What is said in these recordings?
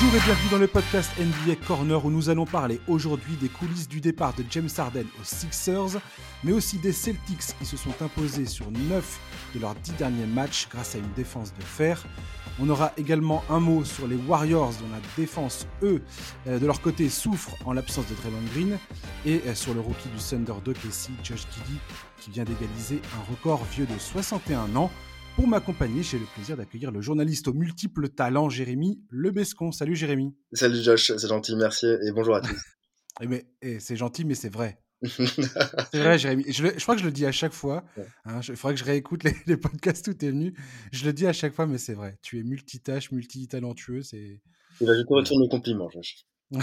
Bonjour et bienvenue dans le podcast NBA Corner où nous allons parler aujourd'hui des coulisses du départ de James Harden aux Sixers, mais aussi des Celtics qui se sont imposés sur 9 de leurs 10 derniers matchs grâce à une défense de fer. On aura également un mot sur les Warriors dont la défense, eux, euh, de leur côté, souffre en l'absence de Draymond Green, et euh, sur le rookie du Thunder d'OKC, Josh Giddy, qui vient d'égaliser un record vieux de 61 ans. Pour m'accompagner, j'ai le plaisir d'accueillir le journaliste aux multiples talents, Jérémy Lebescon. Salut Jérémy. Salut Josh, c'est gentil, merci et bonjour à tous. Eh, mais eh, c'est gentil, mais c'est vrai. c'est vrai, Jérémy. Je, je, crois que je le dis à chaque fois. Hein, il faudrait que je réécoute les, podcasts où tu es venu. Je le dis à chaque fois, mais c'est vrai. Tu es multitâche, multitalentueux. C'est... Eh ben, je te retourne le compliment, Josh.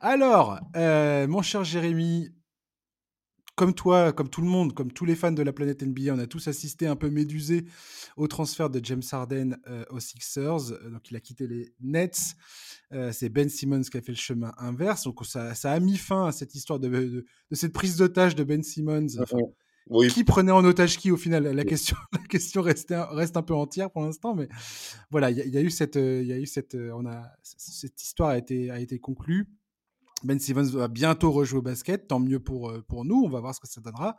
Alors, euh, mon cher Jérémy, comme toi, comme tout le monde, comme tous les fans de la planète NBA, on a tous assisté un peu médusé au transfert de James Harden euh, aux Sixers. Euh, donc, il a quitté les Nets. Euh, c'est Ben Simmons qui a fait le chemin inverse. Donc, ça, a mis fin à cette histoire de, cette prise d'otage de Ben Simmons. Qui prenait en otage qui au final? La question, la question reste, reste un peu entière pour l'instant, mais voilà, il y, a eu cette, il y a eu cette, on a, cette histoire a été, a été conclue. Ben Simmons va bientôt rejouer au basket, tant mieux pour, euh, pour nous, on va voir ce que ça donnera.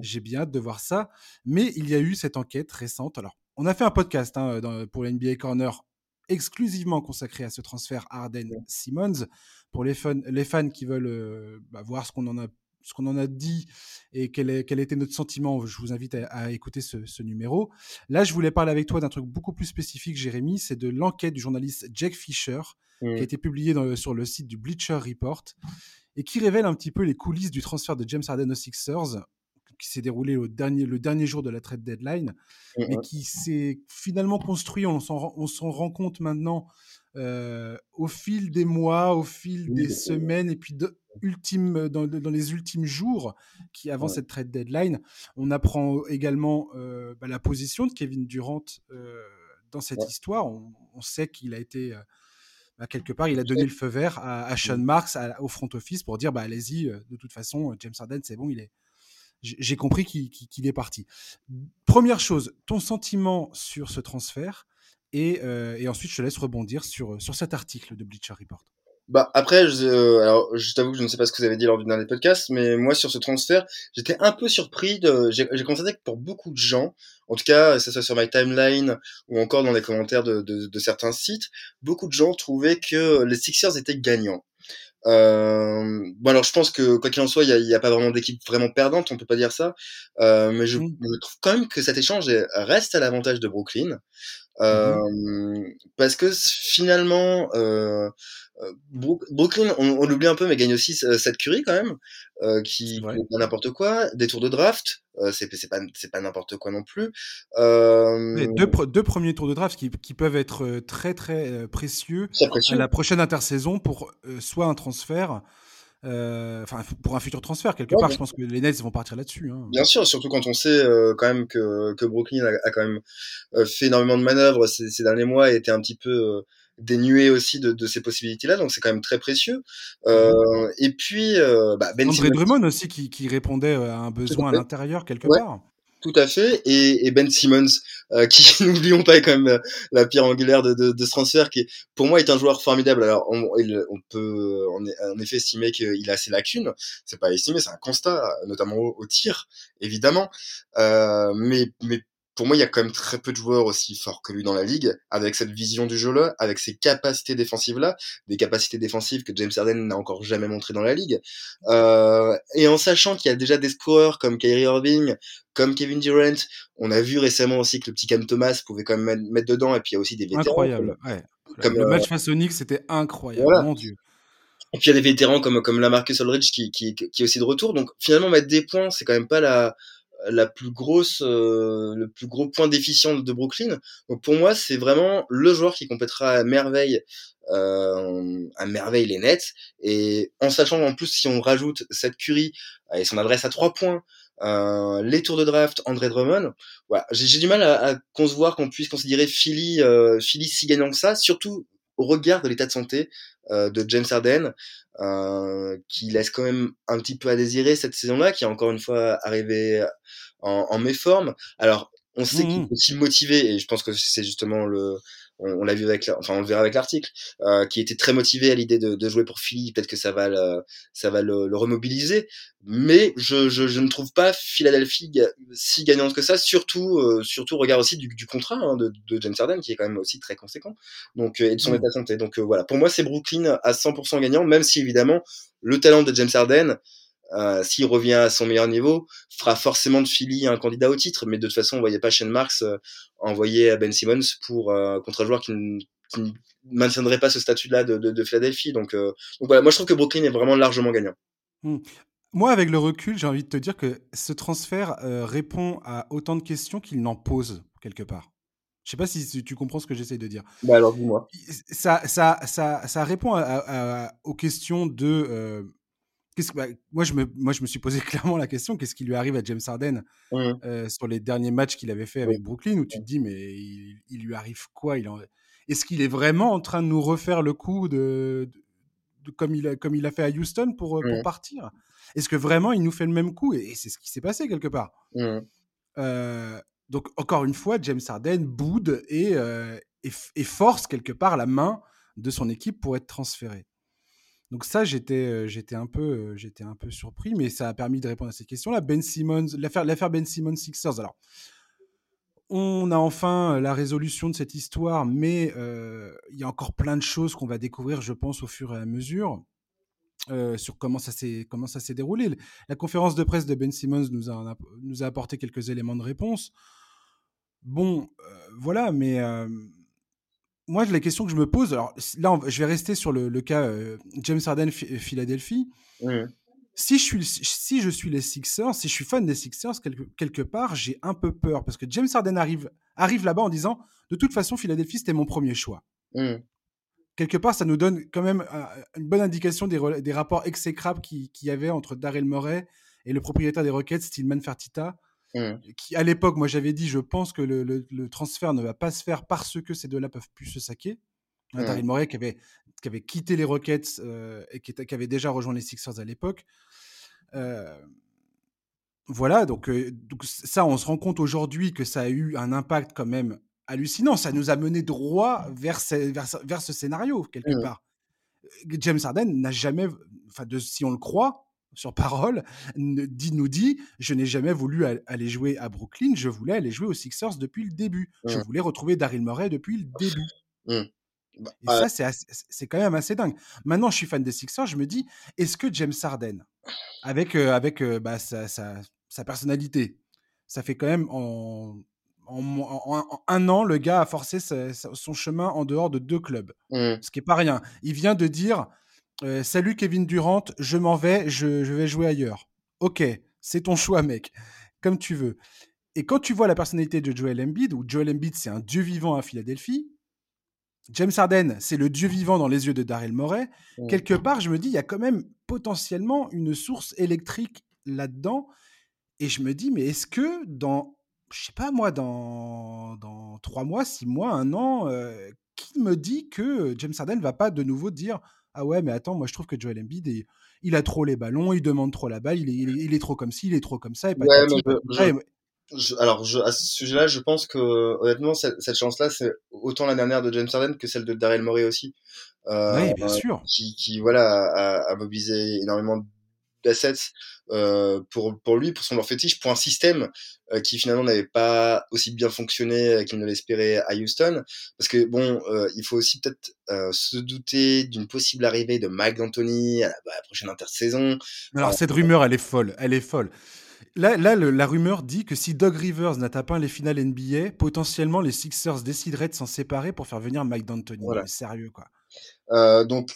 J'ai bien hâte de voir ça. Mais il y a eu cette enquête récente. Alors, on a fait un podcast hein, pour l'NBA Corner exclusivement consacré à ce transfert Harden-Simmons. Pour les fans, les fans qui veulent euh, bah, voir ce qu'on en a ce qu'on en a dit et quel, est, quel, était notre sentiment, je vous invite à, écouter ce, numéro. Là, je voulais parler avec toi d'un truc beaucoup plus spécifique, Jérémy, c'est de l'enquête du journaliste Jack Fisher, qui a mmh. été publiée sur le site du Bleacher Report, et qui révèle un petit peu les coulisses du transfert de James Harden aux Sixers, qui s'est déroulé au dernier, le dernier jour de la trade deadline, mmh mais qui s'est finalement construit, on s'en rend compte maintenant, euh, au fil des mois, au fil des semaines, et puis de, ultime, dans, dans, les ultimes jours qui avant cette trade deadline, on apprend également euh, bah, la position de Kevin Durant euh, dans cette histoire. On, sait qu'il a été bah, quelque part, il a donné le feu vert à, Sean Marks au front office pour dire bah, allez-y, de toute façon, James Harden, c'est bon, il est. J'ai compris qu'il est parti. Première chose, ton sentiment sur ce transfert euh, et, ensuite, je te laisse rebondir sur, sur cet article de Bleacher Report. Bah après, je, euh, alors je t'avoue que je ne sais pas ce que vous avez dit lors du dernier podcast, mais moi sur ce transfert, j'étais un peu surpris. De, j'ai, constaté que pour beaucoup de gens, en tout cas, que ce soit sur my timeline ou encore dans les commentaires de, de, de certains sites, beaucoup de gens trouvaient que les Sixers étaient gagnants. Euh, bon alors je pense que quoi qu'il en soit, il n'y a, a, pas vraiment d'équipe vraiment perdante, on peut pas dire ça, euh, mais je, mmh. je, trouve quand même que cet échange reste à l'avantage de Brooklyn. Mmh euh, parce que finalement, euh, euh Brooklyn, on, on l'oublie un peu, mais gagne aussi cette curie quand même, euh, qui est n'importe quoi, des tours de draft, euh, c'est pas c'est pas n'importe quoi non plus. Euh... Deux, deux, premiers tours de draft qui, qui peuvent être très très précieux, très précieux. à la prochaine intersaison pour soit un transfert, euh, enfin pour un futur transfert quelque part. Je pense que les Nets vont partir là-dessus. Hein. Bien sûr, surtout quand on sait euh, quand même que, que Brooklyn a, quand même euh, fait énormément de manœuvres ces, ces, derniers mois et était un petit peu dénué aussi de, de ces possibilités-là, donc c'est quand même très précieux. Euh, et puis, euh, bah, Ben André Drummond aussi qui, qui, répondait à un besoin à l'intérieur quelque part. Tout à fait. Et, Ben Simmons, euh, qui n'oublions pas est quand même la pierre angulaire de, ce transfert, qui pour moi est un joueur formidable. Alors on, peut en, effet estimer qu'il a ses lacunes. C'est pas estimé, c'est un constat, notamment au, tir, évidemment. Euh, mais pour moi, il y a quand même très peu de joueurs aussi forts que lui dans la ligue, avec cette vision du jeu-là, avec ces capacités défensives-là, des capacités défensives que James Harden n'a encore jamais montré dans la ligue. Euh, et en sachant qu'il y a déjà des scoreurs comme Kyrie Irving, comme Kevin Durant, on a vu récemment aussi que le petit Cam Thomas pouvait quand même mettre dedans, et puis il y a aussi des vétérans. Incroyable, ouais. Comme, le match face Knicks, c'était incroyable, mon Dieu. Et puis il y a des vétérans comme comme Lamarcus Aldridge qui, qui, qui est aussi de retour. Donc finalement mettre des points, c'est quand même pas la la plus grosse, euh, le plus gros point déficient de Brooklyn. Donc pour moi, c'est vraiment le joueur qui complétera à merveille, euh, à merveille les Nets. Et en sachant en plus si on rajoute cette curie et son adresse à trois points, euh, les tours de draft, André Drummond, voilà, j'ai du mal à, à concevoir qu'on puisse considérer Philly, euh, Philly si gagnant que ça, surtout au regard de l'état de santé euh, de James Harden, euh, qui laisse quand même un petit peu à désirer cette saison-là, qui est encore une fois arrivé en, en méforme. Alors, on sait qu'il Mmh est aussi motivé et je pense que c'est justement le on, on l'a vu avec la- enfin on le verra avec l'article euh, qui était très motivé à l'idée de, de jouer pour Philly. Peut-être que ça va le, ça va le, le remobiliser. Mais je, je, je ne trouve pas Philadelphie si gagnante que ça surtout euh, surtout au regard aussi du, du contrat hein, de, de James Harden qui est quand même aussi très conséquent. Donc euh, et de son Mmh. état de santé. Donc euh, voilà. Pour moi c'est Brooklyn à 100% gagnant même si évidemment le talent de James Harden euh, s'il revient à son meilleur niveau, fera forcément de Philly un candidat au titre. Mais de toute façon, on voyait pas Shane Marks euh, envoyer à Ben Simmons pour euh, contre un joueur qui ne, qui ne maintiendrait pas ce statut-là de, de, de Philadelphie. Donc, donc voilà, moi je trouve que Brooklyn est vraiment largement gagnant. Mmh. Moi, avec le recul, j'ai envie de te dire que ce transfert répond à autant de questions qu'il n'en pose, quelque part. Je sais pas si tu- comprends ce que j'essaie de dire. Bah alors dis-moi. Ça, ça, ça, ça répond à- à- à- aux questions de. Que- bah, moi, je me, moi, je me suis posé clairement la question qu'est-ce qui lui arrive à James Harden euh, sur les derniers matchs qu'il avait fait avec. Brooklyn, où tu te dis, mais il, il lui arrive quoi? Il en... Est-ce qu'il est vraiment en train de nous refaire le coup de, de- de- comme, il a, comme il a fait à Houston pour, euh, pour partir? Est-ce que vraiment il nous fait le même coup? Et, et c'est ce qui s'est passé quelque part. Euh, donc, encore une fois, James Harden boude et, euh, et force quelque part la main de son équipe pour être transféré. Donc ça, j'étais, euh, j'étais un peu, euh, j'étais un peu surpris, mais ça a permis de répondre à ces questions-là. Ben Simmons, l'affaire, Ben Simmons Sixers. Alors, on a enfin la résolution de cette histoire, mais euh, il y a encore plein de choses qu'on va découvrir, je pense, au fur et à mesure. euh, sur comment ça s'est comment ça s'est déroulé. La conférence de presse de Ben Simmons nous a nous a apporté quelques éléments de réponse. Bon, euh, voilà, mais euh, moi, les questions que je me pose, alors là, on- je vais rester sur le, le cas euh, James Harden Phi- Philadelphie. Mmh. Si je, suis, si je suis les Sixers, si je suis fan des Sixers, quelque, quelque part, j'ai un peu peur parce que James Harden arrive, arrive là-bas en disant de toute façon, Philadelphie, c'était mon premier choix. Mmh. Quelque part, ça nous donne quand même euh, une bonne indication des, des rapports exécrables qu'il qui y avait entre Daryl Morey et le propriétaire des Rockets, Stillman Fertitta. Mmh. Qui, à l'époque, moi j'avais dit, je pense que le, le- le transfert ne va pas se faire parce que ces deux-là peuvent plus se saquer. Hein, Ouais. Daryl Morey qui avait, qui avait quitté les Rockets euh, et qui, était- qui avait déjà rejoint les Sixers à l'époque. Euh, voilà, donc, euh, donc ça, on se rend compte aujourd'hui que ça a eu un impact quand même hallucinant. Ça nous a mené droit vers ce, vers, vers ce scénario, quelque Mhm. part. James Harden n'a jamais, enfin, si on le croit, sur parole, nous dit Je n'ai jamais voulu aller jouer à Brooklyn, je voulais aller jouer aux Sixers depuis le début. Je Mhm. voulais retrouver Daryl Morey depuis le début. Mmh. Bah, Et ouais. ça, c'est quand même assez dingue. Maintenant, je suis fan des Sixers, je me dis, est-ce que James Harden, avec, euh, avec euh, bah, sa, sa- sa personnalité, ça fait quand même en, en, en- en un an, le gars a forcé sa- son chemin en dehors de deux clubs, Mmh. ce qui est pas rien. Il vient de dire, euh, salut Kevin Durant, je m'en vais, je, je vais jouer ailleurs. Ok, c'est ton choix, mec, comme tu veux. Et quand tu vois la personnalité de Joel Embiid, où Joel Embiid, c'est un dieu vivant à Philadelphie, James Harden, c'est le dieu vivant dans les yeux de Daryl Morey. Quelque part, je me dis, il y a quand même potentiellement une source électrique là-dedans. Et je me dis, mais est-ce que dans, je sais pas moi, dans, dans trois mois, six mois, un an, euh, qui me dit que James Harden va pas de nouveau dire, ah ouais, mais attends, moi je trouve que Joel Embiid, est- il a trop les ballons, il demande trop la balle, il est, il est, il est trop comme ci, il est trop comme ça, et Ouais, mais je- je- alors, je, à ce sujet-là, je pense que honnêtement, cette, cette chance-là, c'est autant la dernière de James Harden que celle de Daryl Morey aussi, euh, Oui, bien sûr. qui, qui voilà a, a mobilisé énormément d'assets euh, pour pour lui, pour son leur fétiche, pour un système euh, qui finalement n'avait pas aussi bien fonctionné euh, qu'il ne l'espérait à Houston, parce que bon, euh, il faut aussi peut-être se douter d'une possible arrivée de Mike D'Antoni à la, à la prochaine intersaison. Alors, cette rumeur, elle est folle. Elle est folle. Là, là le- la rumeur dit que si Doug Rivers n'atteint pas les finales NBA, potentiellement les Sixers décideraient de s'en séparer pour faire venir Mike D'Antoni. Voilà. Sérieux, quoi. Euh, donc,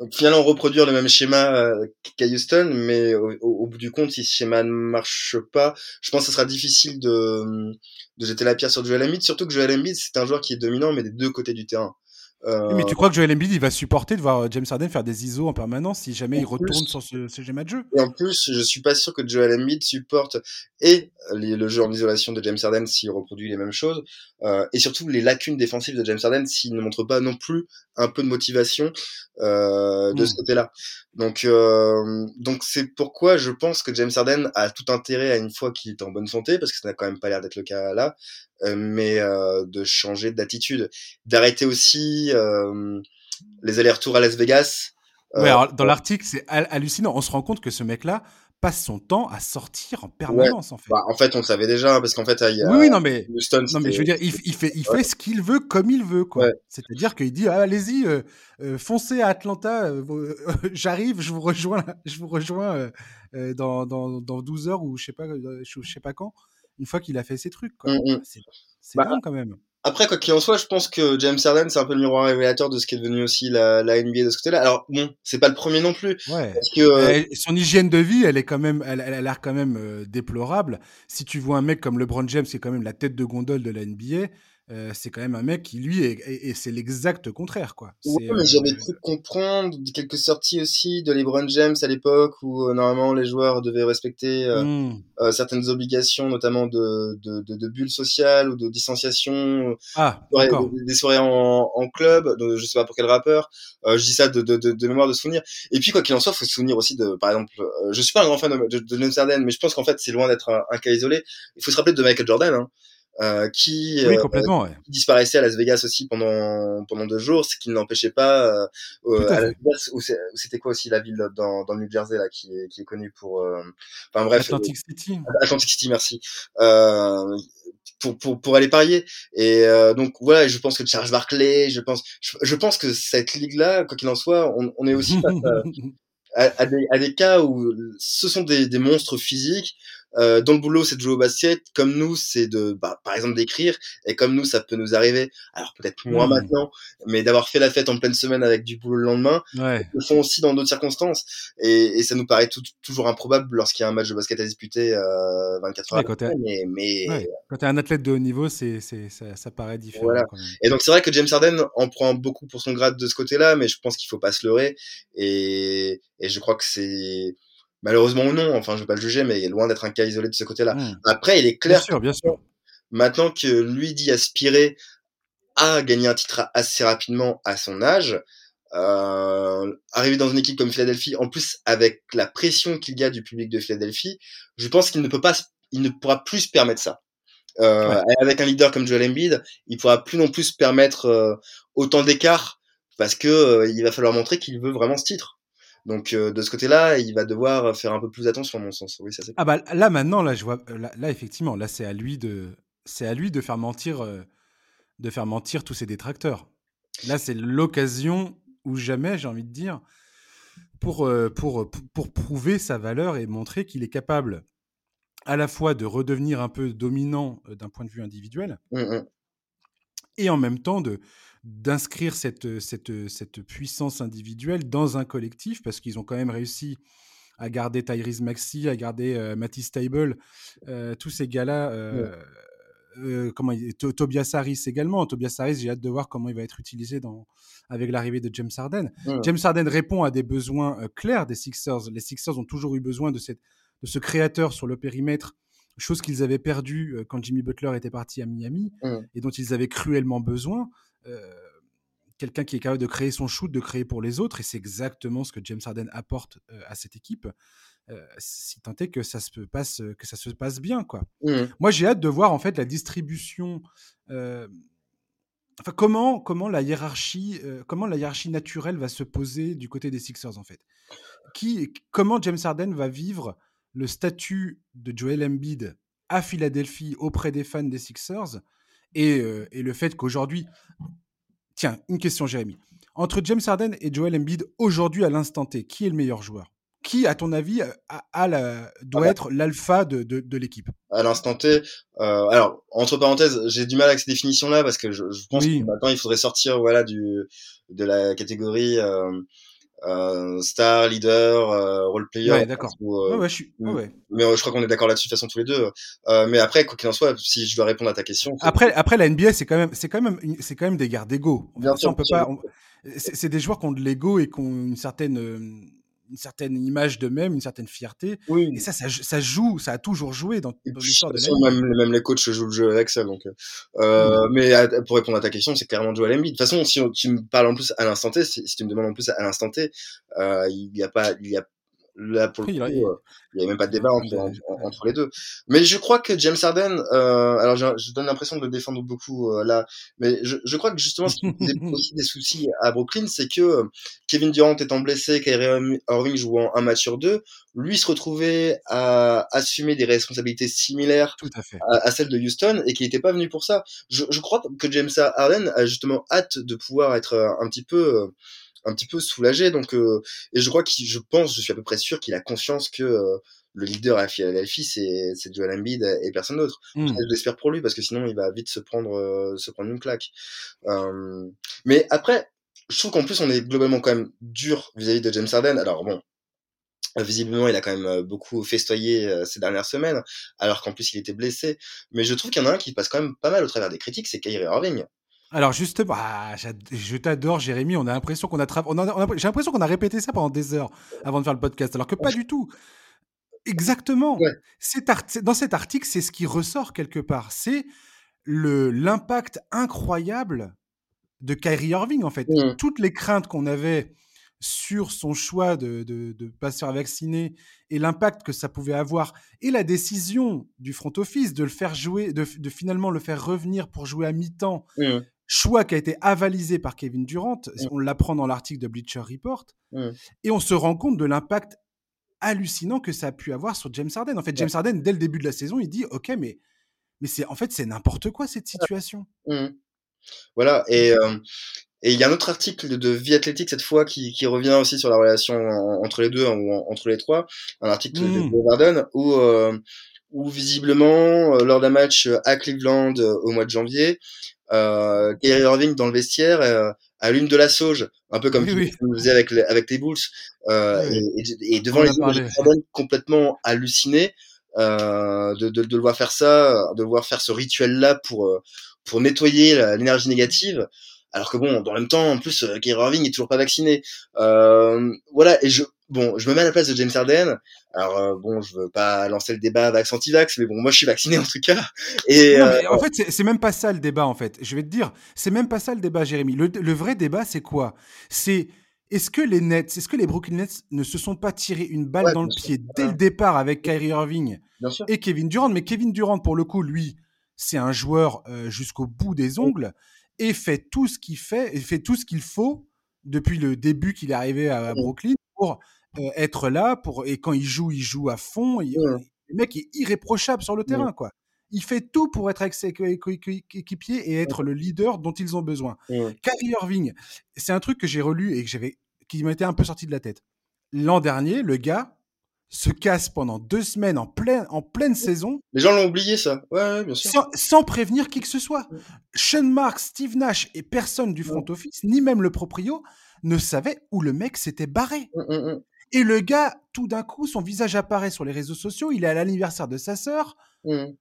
donc finalement reproduire le même schéma euh, qu'à Houston, mais au, bout du compte, si ce schéma ne marche pas, je pense que ce sera difficile de, de jeter la pierre sur Joel Embiid, surtout que Joel Embiid c'est un joueur qui est dominant, mais des deux côtés du terrain. Euh, Mais tu crois que Joel Embiid, il va supporter de voir James Harden faire des ISO en permanence si jamais En il retourne plus- sur ce, ce schéma de jeu? Et en plus, je suis pas sûr que Joel Embiid supporte et les- le jeu en isolation de James Harden s'il reproduit les mêmes choses, euh, et surtout les lacunes défensives de James Harden s'il ne montre pas non plus un peu de motivation euh, de ce Mm. côté-là. Donc, euh, donc c'est pourquoi je pense que James Harden a tout intérêt à une fois qu'il est en bonne santé, parce que ça n'a quand même pas l'air d'être le cas là, euh, mais euh, de changer d'attitude, d'arrêter aussi euh, les allers-retours à Las Vegas. Ouais, Euh, alors, dans l'article, c'est hal- hallucinant. On se rend compte que ce mec-là passe son temps à sortir en permanence, en fait. bah, en fait, on le savait déjà, hein, parce qu'en fait, il y a Oui, oui, non, mais, Houston, non, mais je veux dire, il, fait, il fait ce qu'il veut comme il veut, quoi. C'est-à-dire qu'il dit, ah, allez-y, euh, euh, foncez à Atlanta, euh, j'arrive, je vous rejoins, je vous rejoins euh, euh, dans, dans, dans 12 heures ou je sais pas, euh, je, je sais pas quand, une fois qu'il a fait ses trucs, quoi. Mm, mm. C'est Bah, dingue, quand même. Après, quoi qu'il en soit, je pense que James Harden, c'est un peu le miroir révélateur de ce qui est devenu aussi la, la NBA de ce côté-là. Alors, bon, c'est pas le premier non plus. Ouais. Parce que, euh, son hygiène de vie, elle est quand même, elle, elle a l'air quand même euh, déplorable. Si tu vois un mec comme LeBron James, qui est quand même la tête de gondole de la NBA, euh, c'est quand même un mec qui lui est, et, et c'est l'exact contraire, quoi. Ouais, mais euh, j'avais cru comprendre quelques sorties aussi de LeBron James à l'époque où euh, normalement les joueurs devaient respecter euh, euh, certaines obligations, notamment de, de, de, de bulles sociales ou de distanciation, Ah, des, des soirées en, en club, de, je sais pas pour quel rappeur. Euh, je dis ça de, mémoire de souvenir. Et puis quoi qu'il en soit, faut se souvenir aussi de, par exemple, euh, je suis pas un grand fan de, de, mais je pense qu'en fait c'est loin d'être un, un cas isolé. Il faut se rappeler de Michael Jordan. Hein. Euh, qui, Oui, euh, complètement, ouais. qui disparaissait à Las Vegas aussi pendant pendant deux jours, ce qui ne l'empêchait pas euh, euh, à à Las. Vegas où c'était quoi aussi la ville dans, dans le New Jersey là qui est qui est connue pour euh, enfin bref Atlantic City. euh, Atlantic City merci euh, pour pour pour aller parier et euh, donc voilà je pense que Charles Barkley je pense je, je pense que cette ligue là quoi qu'il en soit on, on est aussi face à, à, à des, à des cas où ce sont des, des monstres physiques. Euh, dans le boulot, c'est de jouer au basket. Comme nous, c'est de, bah, par exemple, d'écrire. Et comme nous, ça peut nous arriver. Alors peut-être moins Hmm. maintenant, mais d'avoir fait la fête en pleine semaine avec du boulot le lendemain, ouais. le font aussi dans d'autres circonstances. Et, et ça nous paraît tout- toujours improbable lorsqu'il y a un match de basket à disputer euh, 24 heures Ouais, quand. Mais, mais ouais. Quand t'es un athlète de haut niveau, c'est, c'est, ça, ça paraît différent, Voilà. quand même. Et donc c'est vrai que James Harden en prend beaucoup pour son grade de ce côté-là, mais je pense qu'il faut pas se leurrer. Et, et je crois que c'est malheureusement ou non, enfin je vais pas le juger, mais il est loin d'être un cas isolé de ce côté-là. Hmm. Après, il est Bien clair sûr, bien sûr. maintenant que lui dit aspirer à gagner un titre assez rapidement à son âge, euh, arriver dans une équipe comme Philadelphie, en plus avec la pression qu'il y a du public de Philadelphie, je pense qu'il ne peut pas, il ne pourra plus se permettre ça. Euh, Ouais. Avec un leader comme Joel Embiid, il pourra plus non plus se permettre euh, autant d'écart parce que euh, il va falloir montrer qu'il veut vraiment ce titre. Donc euh, de ce côté-là, il va devoir faire un peu plus attention, à mon sens. Oui, ça c'est. Ah bah là maintenant là je vois là, là, effectivement là c'est à lui de c'est à lui de faire mentir euh, de faire mentir tous ses détracteurs. Là c'est l'occasion ou jamais j'ai envie de dire pour euh, pour pour pour prouver sa valeur et montrer qu'il est capable à la fois de redevenir un peu dominant euh, d'un point de vue individuel Hum, hum. et en même temps de d'inscrire cette, cette, cette puissance individuelle dans un collectif parce qu'ils ont quand même réussi à garder Tyrese Maxey, à garder euh, Matisse Stable, euh, tous ces gars-là. euh, euh, comment Tobias Harris également. Tobias Harris, j'ai hâte de voir comment il va être utilisé dans, avec l'arrivée de James Harden. James Harden répond à des besoins euh, clairs des Sixers. Les Sixers ont toujours eu besoin de, cette, de ce créateur sur le périmètre, chose qu'ils avaient perdue euh, quand Jimmy Butler était parti à Miami et dont ils avaient cruellement besoin. Euh, Quelqu'un qui est capable de créer son shoot, de créer pour les autres, et c'est exactement ce que James Harden apporte euh, à cette équipe. Euh, si tant est que ça se passe, que ça se passe bien, quoi. Hum. Moi, j'ai hâte de voir en fait la distribution. euh, Enfin, comment, comment la hiérarchie, euh, comment la hiérarchie naturelle va se poser du côté des Sixers en fait. Qui, comment James Harden va vivre le statut de Joel Embiid à Philadelphie auprès des fans des Sixers et, euh, et le fait qu'aujourd'hui, tiens, une question Jérémy, entre James Harden et Joel Embiid aujourd'hui à l'instant T, qui est le meilleur joueur? Qui, à ton avis, a, a la, doit Ah bah. être l'alpha de, de, de l'équipe? À l'instant T. Euh, alors, entre parenthèses, j'ai du mal avec ces définitions-là parce que je, je pense Oui. que maintenant il faudrait sortir voilà du de la catégorie euh, euh, star, leader, euh, role player. Ouais, d'accord. ou, euh, Ouais, ouais, je suis. ouais, ouais. Mais je crois qu'on est d'accord là-dessus de toute façon tous les deux. Euh, mais après, quoi qu'il en soit, si je dois répondre à ta question, Après, après la NBA, c'est quand même, c'est quand même, c'est quand même des guerres d'ego. Bien sûr, on peut pas. on- C'est des joueurs qui ont de l'ego et qui ont une certaine, une certaine image d'eux-mêmes, une certaine fierté. Oui. Et ça, ça, ça joue, ça a toujours joué dans, dans l'histoire de façon, même, même les coachs jouent le jeu avec ça. Donc, euh, euh, mais à- pour répondre à ta question, c'est clairement Joel Embiid. De toute façon, si on- tu me parles en plus à l'instant T, si, si tu me demandes en plus à l'instant T, euh, il n'y a pas, il y a là pour le Il coup, a- euh, il- il n'y a même pas de débat entre, entre, entre les deux. Mais je crois que James Harden, euh, alors je, je donne l'impression de le défendre beaucoup euh, là, mais je, je crois que justement ce qui posait aussi des soucis à Brooklyn, c'est que euh, Kevin Durant étant blessé, Kyrie Irving jouant un match sur deux, lui se retrouvait à assumer des responsabilités similaires Tout à fait. à, à celle de Houston et qui n'était pas venu pour ça. Je, je crois que James Harden a justement hâte de pouvoir être euh, un petit peu euh, un petit peu soulagé donc euh, et je crois qu'il je pense je suis à peu près sûr qu'il a conscience que euh, le leader à Philadelphie c'est c'est Joel Embiid et personne d'autre. Hmm. Je l'espère pour lui parce que sinon il va vite se prendre euh, se prendre une claque. Euh, mais après je trouve qu'en plus on est globalement quand même dur vis-à-vis de James Harden. Alors bon Visiblement, il a quand même euh, beaucoup festoyé euh, ces dernières semaines, alors qu'en plus il était blessé. Mais je trouve qu'il y en a un qui passe quand même pas mal au travers des critiques, c'est Kyrie Irving. Alors justement, ah, je t'adore Jérémy, on a l'impression qu'on a, tra- on a- on a- j'ai l'impression qu'on a répété ça pendant des heures avant de faire le podcast, alors que pas du tout. Exactement. Ouais. Cet art- c'est- dans cet article, c'est ce qui ressort quelque part, c'est le l'impact incroyable de Kyrie Irving en fait. Mm. Toutes les craintes qu'on avait sur son choix de de, de pas se faire vacciner et l'impact que ça pouvait avoir et la décision du front office de le faire jouer, de, de finalement le faire revenir pour jouer à mi-temps Mm. Choix qui a été avalisé par Kevin Durant. On l'apprend dans l'article de Bleacher Report. Et on se rend compte de l'impact hallucinant que ça a pu avoir sur James Harden. En fait, James Harden, dès le début de la saison, il dit Ok, mais, mais c'est, en fait, c'est n'importe quoi cette situation. Voilà, et euh, et il y a un autre article de, Vie Athlétique cette fois qui, qui revient aussi sur la relation en- entre les deux ou en- entre les trois. Un article de de Harden où euh, où visiblement euh, lors d'un match à Cleveland euh, au mois de janvier, euh, Kyrie Irving dans le vestiaire euh, allume de la sauge, un peu comme Oui, oui. faisais avec les, avec les Bulls, euh, Oui. et, et- devant On les complètement halluciné euh, de, de, de le voir faire ça, de le voir faire ce rituel-là pour euh, pour nettoyer l'énergie négative. Alors que bon, dans le même temps, en plus, euh, Kyrie Irving est toujours pas vacciné. Euh, voilà, et je, bon, je me mets à la place de James Harden. Alors euh, bon, je veux pas lancer le débat vax anti-vax, mais bon, moi je suis vacciné en tout cas. Et Non, euh, mais en fait, c'est, même pas ça le débat, en fait. Je vais te dire, c'est même pas ça le débat, Jérémy. Le, le vrai débat, c'est quoi? C'est est-ce que les Nets, est-ce que les Brooklyn Nets ne se sont pas tiré une balle Ouais, dans le sûr. pied dès le départ avec Kyrie Irving et Kevin Durant? Mais Kevin Durant, pour le coup, lui, c'est un joueur euh, jusqu'au bout des ongles et fait tout ce qu'il fait, et fait tout ce qu'il faut depuis le début qu'il est arrivé à, à Brooklyn pour euh, être là. Pour, et quand il joue, il joue à fond. Il- Ouais. Le mec est irréprochable sur le terrain, quoi. Il fait tout pour être avec ses coéquipiers et être le leader dont ils ont besoin. Kyrie Irving, c'est un truc que j'ai relu et que j'avais, qui m'était un peu sorti de la tête. L'an dernier, le gars se casse pendant deux semaines en pleine, en pleine saison Les gens l'ont oublié ça. Ouais, bien sûr. sans, sans prévenir qui que ce soit. Sean Marks, Steve Nash et personne du front office, ni même le proprio, ne savait où le mec s'était barré. Hum, hum, hum, Et le gars, tout d'un coup, son visage apparaît sur les réseaux sociaux, il est à l'anniversaire de sa sœur, hum.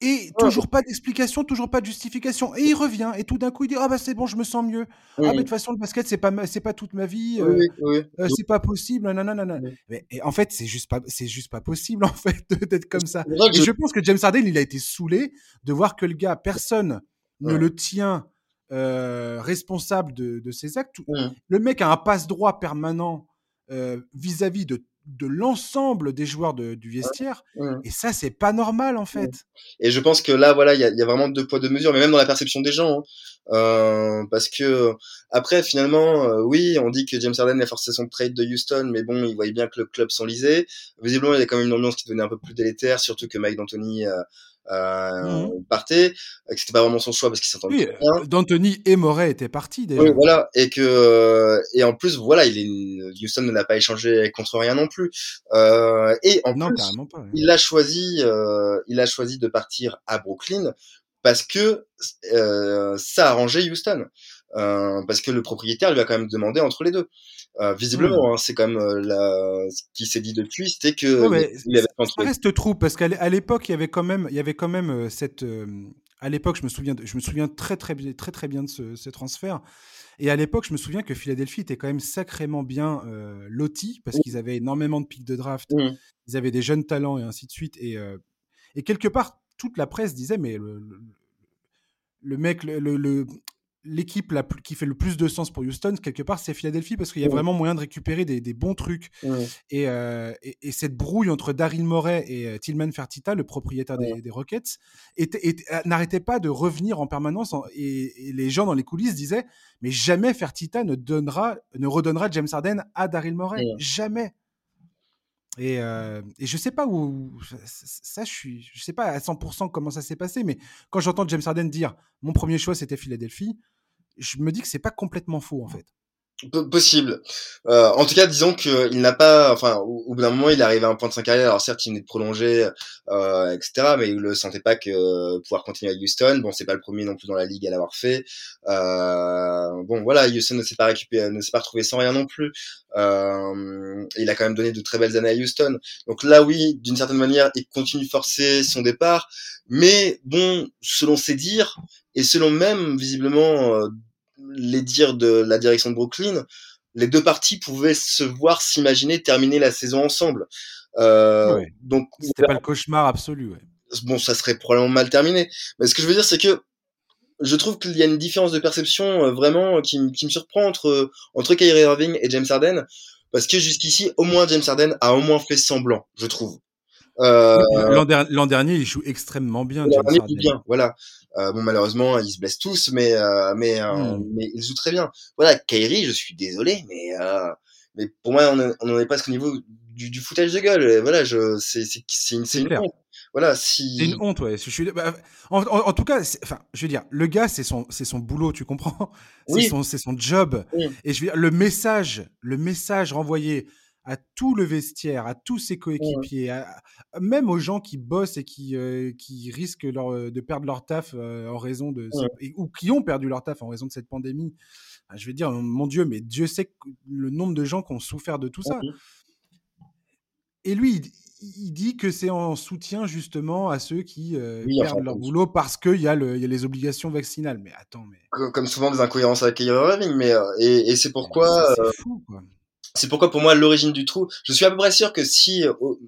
et toujours pas d'explication, toujours pas de justification. Et il revient, et tout d'un coup, il dit Ah bah c'est bon, je me sens mieux. Ah, mais de toute façon, le basket, c'est pas, c'est pas toute ma vie. Euh, oui, oui. euh, c'est pas possible, nanana. Oui. Mais et en fait, c'est juste pas, c'est juste pas possible en fait d'être comme ça. Et je- je pense que James Harden, il a été saoulé de voir que le gars, personne ne le tient euh, responsable de, de ses actes. Hum. Le mec a un passe droit permanent vis-à-vis de, de l'ensemble des joueurs de- du vestiaire. Et ça, c'est pas normal en fait. Et je pense que là, voilà, il y a, y a vraiment deux poids deux mesures, mais même dans la perception des gens, hein. Euh, parce que après, finalement, euh, oui, on dit que James Harden a forcé son trade de Houston, mais bon, il voyait bien que le club s'enlisait. Visiblement, il y avait quand même une ambiance qui devenait un peu plus délétère, surtout que Mike D'Antoni euh, euh, partait, que c'était pas vraiment son choix parce qu'il s'entendait Oui, bien. D'Anthony et Moret étaient partis déjà. Oui, voilà, et que et en plus, voilà, il est Houston ne l'a pas échangé contre rien non plus. Euh, et en non, plus, pas. il a choisi, euh, il a choisi de partir à Brooklyn parce que euh, ça arrangeait Houston, euh, parce que le propriétaire lui a quand même demandé entre les deux. Euh, visiblement, hein, c'est quand même euh, la... ce qui s'est dit depuis, c'était que Ouais, il avait ça reste trou parce qu'à l'époque il y avait quand même il y avait quand même cette À l'époque, je me souviens, je me souviens très très bien, très très bien de ce, transfert. Et à l'époque, je me souviens que Philadelphie était quand même sacrément bien euh, loti parce qu'ils avaient énormément de pics de draft, Mmh. ils avaient des jeunes talents et ainsi de suite. Et, euh, et quelque part, toute la presse disait mais le, le, mec, le, l'équipe qui fait le plus de sens pour Houston, quelque part, c'est Philadelphie parce qu'il y a vraiment moyen de récupérer des, bons trucs. Euh, et, cette brouille entre Daryl Morey et euh, Tillman Fertitta, le propriétaire des, Rockets, euh, n'arrêtait pas de revenir en permanence. et, les gens dans les coulisses disaient Mais jamais Fertitta ne, donnera, ne redonnera James Harden à Daryl Morey. Jamais. Et, et, je sais pas où ça, je suis, je sais pas à 100% comment ça s'est passé, mais quand j'entends James Harden dire mon premier choix c'était Philadelphie, je me dis que c'est pas complètement faux en fait. Possible. Euh, en tout cas, disons qu'il n'a pas, enfin, au, bout d'un moment, il est arrivé à un point de sa carrière. Alors certes, il venait de prolonger, euh, etc., mais il le sentait pas que euh, pouvoir continuer à Houston. Bon, c'est pas le premier non plus dans la ligue à l'avoir fait. Euh, bon, voilà, Houston ne s'est pas récupéré, ne s'est pas retrouvé sans rien non plus. Euh, il a quand même donné de très belles années à Houston. Donc là, oui, d'une certaine manière, il continue de forcer son départ. Mais bon, selon ses dires et selon même visiblement euh, les dires de la direction de Brooklyn, les deux parties pouvaient se voir s'imaginer terminer la saison ensemble. Euh, Donc c'était pas le cauchemar absolu. Ouais. Bon, ça serait probablement mal terminé. Mais ce que je veux dire, c'est que je trouve qu'il y a une différence de perception euh, vraiment qui, qui, me surprend entre entre Kyrie Irving et James Harden, parce que jusqu'ici, au moins James Harden a au moins fait semblant, je trouve. Euh, L'an dernier, il joue extrêmement bien. L'an dernier, il bien, voilà. Euh, bon, malheureusement, ils se blessent tous, mais euh, mais euh, hmm. mais il joue très bien. Voilà, Kairi, je suis désolé, mais mais pour moi, on n'en est pas au niveau du, du foutage de gueule. Voilà, je c'est c'est une c'est une honte. Voilà, si. C'est une honte, ouais. Je suis, bah, en, en, tout cas, enfin, je veux dire, le gars, c'est son, c'est son boulot, tu comprends? C'est son, c'est son job. Et je veux dire, le message, le message renvoyé à tout le vestiaire, à tous ses coéquipiers, même aux gens qui bossent et qui, euh, qui risquent leur, euh, de perdre leur taf euh, en raison de ou qui ont perdu leur taf en raison de cette pandémie. je vais dire, mon Dieu, mais Dieu sait le nombre de gens qui ont souffert de tout ça. Et lui, il, dit que c'est en soutien justement à ceux qui perdent leur boulot parce qu'il y, a y a les obligations vaccinales. Mais attends, mais comme souvent des incohérences avec Kyrie Irving, mais et, et c'est pourquoi. C'est fou, quoi c'est pourquoi pour moi l'origine du trou. Je suis à peu près sûr que si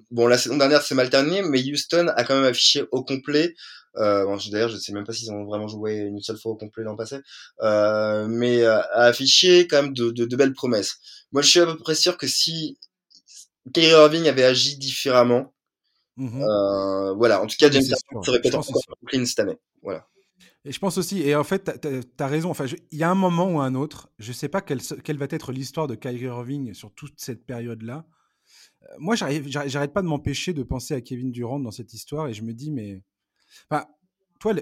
bon la saison dernière c'est mal terminé, mais Houston a quand même affiché au complet. Euh, bon, D'ailleurs, je sais même pas s'ils ont vraiment joué une seule fois au complet l'an passé, euh, mais euh, a affiché quand même de, de, de, belles promesses. Moi, je suis à peu près sûr que si Kyrie Irving avait agi différemment, mmh euh, voilà. En tout cas, James Harden serait peut-être encore clean cette année. Voilà. Et je pense aussi, et en fait, tu as, raison, enfin, il y a un moment ou un autre, je ne sais pas quelle, quelle, va être l'histoire de Kyrie Irving sur toute cette période-là. Euh, moi, j'arrête pas de m'empêcher de penser à Kevin Durant dans cette histoire et je me dis, mais. Enfin, toi,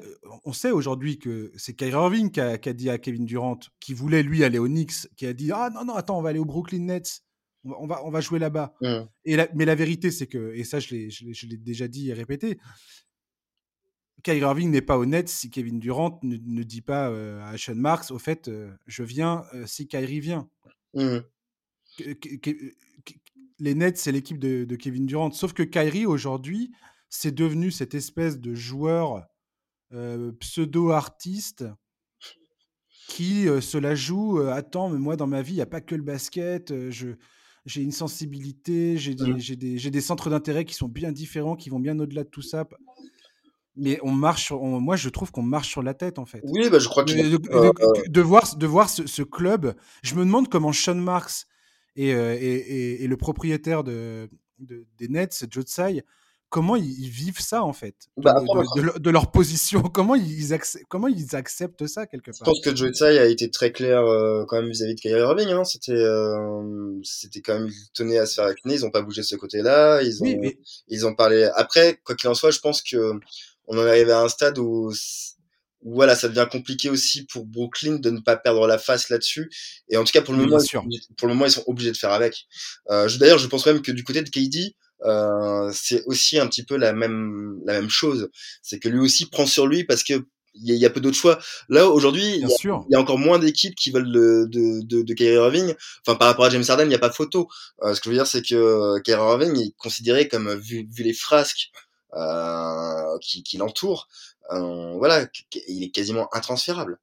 on sait aujourd'hui que c'est Kyrie Irving qui a, dit à Kevin Durant, qui voulait lui aller aux Knicks, qui a dit Ah non, non, attends, on va aller au Brooklyn Nets, on va, on va jouer là-bas. Mmh. Et mais la vérité, c'est que, et ça, je l'ai déjà dit et répété, Kyrie Irving n'est pas honnête si Kevin Durant ne, dit pas euh, à Sean Marks, au fait, euh, je viens euh, si Kyrie vient. Mmh. les Nets, c'est l'équipe de, Kevin Durant. Sauf que Kyrie, aujourd'hui, c'est devenu cette espèce de joueur pseudo-artiste qui se la joue. attends, mais moi, dans ma vie, il n'y a pas que le basket. je, j'ai une sensibilité, j'ai des, mmh. des, centres d'intérêt qui sont bien différents, qui vont bien au-delà de tout ça mais on marche moi je trouve qu'on marche sur la tête en fait. Oui, bah, je crois que de, de, voir de voir ce, club, je me demande comment Sean Marks et, euh, et, et, le propriétaire de, des Nets, Joe Tsai, comment ils, vivent ça en fait bah, de, leur position comment ils acceptent, comment ils acceptent ça quelque part? je pense que Joe Tsai a été très clair euh, quand même vis-à-vis de Kyrie Irving hein. c'était euh, c'était quand même ils tenaient à se faire acner ils ont pas bougé de ce côté là ils ont ils ont parlé après quoi qu'il en soit je pense que on en arrive à un stade où, voilà, ça devient compliqué aussi pour Brooklyn de ne pas perdre la face là-dessus. Et en tout cas, pour le, moment, pour le moment, ils sont obligés de faire avec. Euh, D'ailleurs, je pense même que du côté de KD, euh, c'est aussi un petit peu la même la même chose. C'est que lui aussi prend sur lui parce que il y, a peu d'autres choix. Là aujourd'hui, il y, a encore moins d'équipes qui veulent de, de, de, de Kyrie Irving. Enfin, par rapport à James Harden, il n'y a pas photo. Euh, ce que je veux dire, c'est que Kyrie Irving est considéré comme vu, vu les frasques qui, qui l'entourent, voilà, il est quasiment intransférable.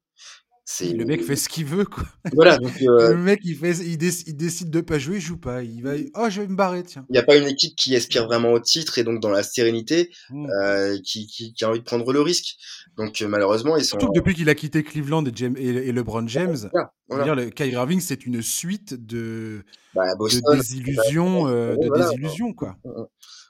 Le mec fait ce qu'il veut, quoi. Voilà, donc, Le mec, il, fait, il, décide, il, décide de pas jouer, il joue pas. Il va, oh, je vais me barrer, tiens. Il n'y a pas une équipe qui aspire vraiment au titre et donc dans la sérénité, mmh. euh, qui, qui, qui, a envie de prendre le risque. Donc euh, malheureusement, ils sont. Surtout que depuis qu'il a quitté Cleveland et, James, et, LeBron James, Dire, le Kyrie Irving, c'est une suite de, bah, de désillusions, euh, de désillusions, quoi. Mmh, mmh.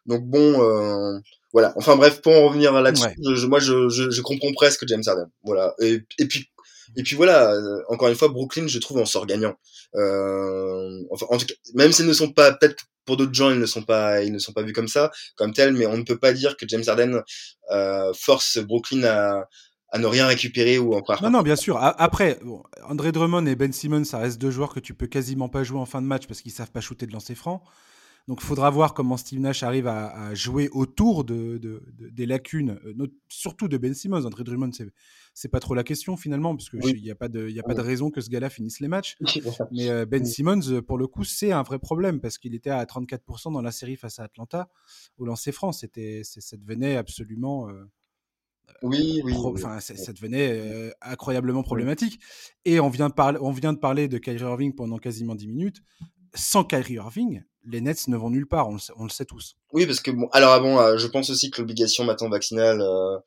Donc bon, euh, voilà. Enfin bref, pour en revenir là-dessus, moi je, je, je, comprends presque James Harden. Voilà. Et, et puis et puis voilà, euh, encore une fois, Brooklyn, je trouve, en sort gagnant. Euh, enfin, en tout cas, même s'ils ne sont pas, peut-être pour d'autres gens, ils ne sont pas, ils ne sont pas vus comme ça, comme tel, mais on ne peut pas dire que James Harden euh, force Brooklyn à, à ne rien récupérer ou encore. Non, non, bien sûr. Après, André Drummond et Ben Simmons, ça reste deux joueurs que tu peux quasiment pas jouer en fin de match parce qu'ils savent pas shooter de lancer franc. Donc, il faudra voir comment Steve Nash arrive à, jouer autour de, des lacunes, euh, surtout de Ben Simmons. André Drummond, c'est c'est pas trop la question finalement, parce qu'il n'y a pas de, y a pas de raison que ce gars-là finisse les matchs. Mais euh, Ben Simmons, euh, pour le coup, c'est un vrai problème parce qu'il était à 34% dans la série face à Atlanta au lancer franc. C'était, ça devenait absolument. oui, oui, ça devenait incroyablement problématique. Et on vient, on vient de parler de Kyrie Irving pendant quasiment 10 minutes. Sans Kyrie Irving, les Nets ne vont nulle part, on le, sait, tous. Oui, parce que bon, alors avant, euh, je pense aussi que l'obligation maintenant vaccinale, euh,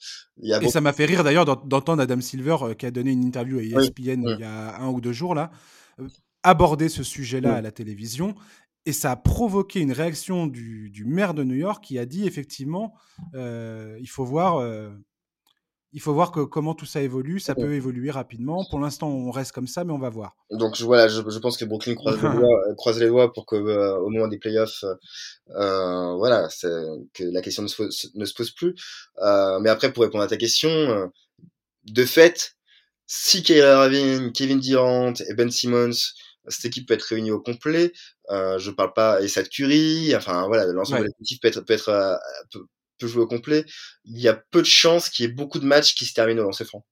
y a Et ça m'a fait rire d'ailleurs d'entendre Adam Silver euh, qui a donné une interview à ESPN il y a un ou deux jours là, aborder ce sujet-là à la télévision. Et ça a provoqué une réaction du, du, maire de New York qui a dit effectivement, il faut voir il faut voir que, comment tout ça évolue. Ça peut évoluer rapidement. Pour l'instant, on reste comme ça, mais on va voir. Donc voilà, je, je pense que Brooklyn croise les doigts, euh, croise les doigts pour que euh, au moment des playoffs, euh, voilà, que la question ne se, pose, ne se pose plus. Euh, mais après, pour répondre à ta question, euh, de fait, si Kyrie Irving, Kevin Durant et Ben Simmons, cette équipe peut être réunie au complet. Euh, je parle pas et Curry, enfin voilà, l'ensemble de l'équipe peut être peut être peut, peut jouer au complet, il y a peu de chances qu'il y ait beaucoup de matchs qui se terminent au lancer franc.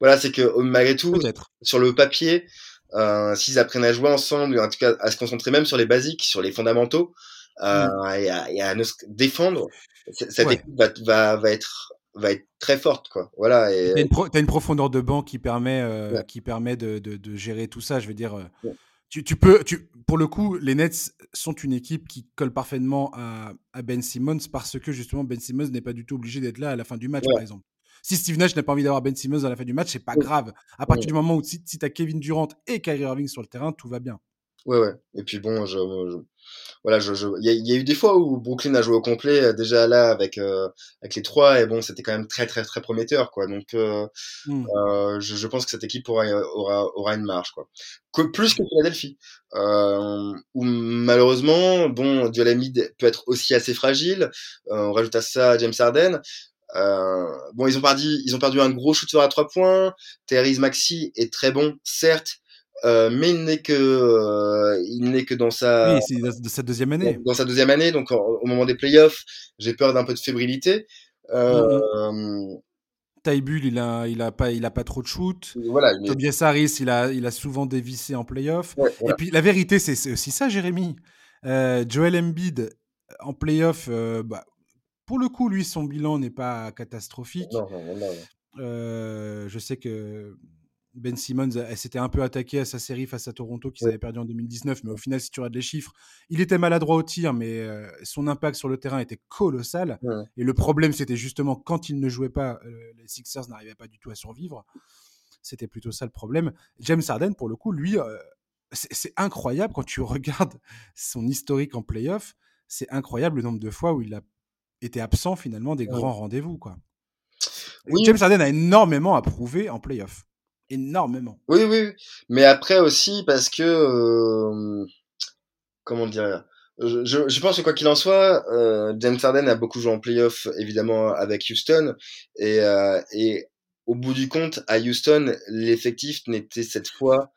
Voilà, c'est que malgré tout, sur le papier, euh, s'ils apprennent à jouer ensemble, en tout cas à se concentrer même sur les basiques, sur les fondamentaux, euh, mm. et, à, et, à, défendre, cette équipe va, va, va, être va être très forte quoi. Voilà et t'as une, une, profondeur de banc qui permet euh, qui permet de, de, de, gérer tout ça je veux dire tu, peux, tu, pour le coup, les Nets sont une équipe qui colle parfaitement à, Ben Simmons parce que justement Ben Simmons n'est pas du tout obligé d'être là à la fin du match, par exemple. Si Steve Nash n'a pas envie d'avoir Ben Simmons à la fin du match, c'est pas grave. À partir du moment où si, tu as Kevin Durant et Kyrie Irving sur le terrain, tout va bien. Ouais, ouais. Et puis bon, je, voilà, je, il y, a eu des fois où Brooklyn a joué au complet euh, déjà là avec euh, avec les trois et bon, c'était quand même très très très prometteur quoi. Donc euh, mmh. euh je, je, pense que cette équipe aura aura, aura une marge quoi. Que, plus que Philadelphie, euh, où malheureusement, bon, Embiid peut être aussi assez fragile. on rajoute à ça James Harden. Euh, bon, ils ont perdu, ils ont perdu un gros shooter à trois points. Therese Maxi est très bon, certes, euh, mais il n'est que euh, il n'est que dans sa oui, de sa deuxième année dans, sa deuxième année donc au moment des playoffs j'ai peur d'un peu de fébrilité euh, mm il a, il a pas, il a pas trop de shoot. Voilà, Tobias Harris, il a, il a souvent dévissé en playoff. Et puis la vérité, c'est aussi ça, Jérémy. Euh, Joel Embiid en playoff, euh, bah, pour le coup, lui, son bilan n'est pas catastrophique. Non, non, non, euh, je sais que ben Simmons s'était un peu attaqué à sa série face à Toronto qu'ils avaient perdu en 2019, mais au final, si tu regardes les chiffres, il était maladroit au tir, mais euh, son impact sur le terrain était colossal. Et le problème, c'était justement quand il ne jouait pas, euh, les Sixers n'arrivaient pas du tout à survivre. C'était plutôt ça le problème. James Harden, pour le coup, lui, euh, c'est incroyable quand tu regardes son historique en playoff. C'est incroyable le nombre de fois où il a été absent finalement des grands rendez-vous. Quoi. James Harden a énormément à prouver en playoff énormément. Oui, oui, mais après aussi parce que comment dire, je, pense que quoi qu'il en soit, James Harden a beaucoup joué en playoff évidemment avec Houston. Et, au bout du compte à Houston l'effectif n'était cette fois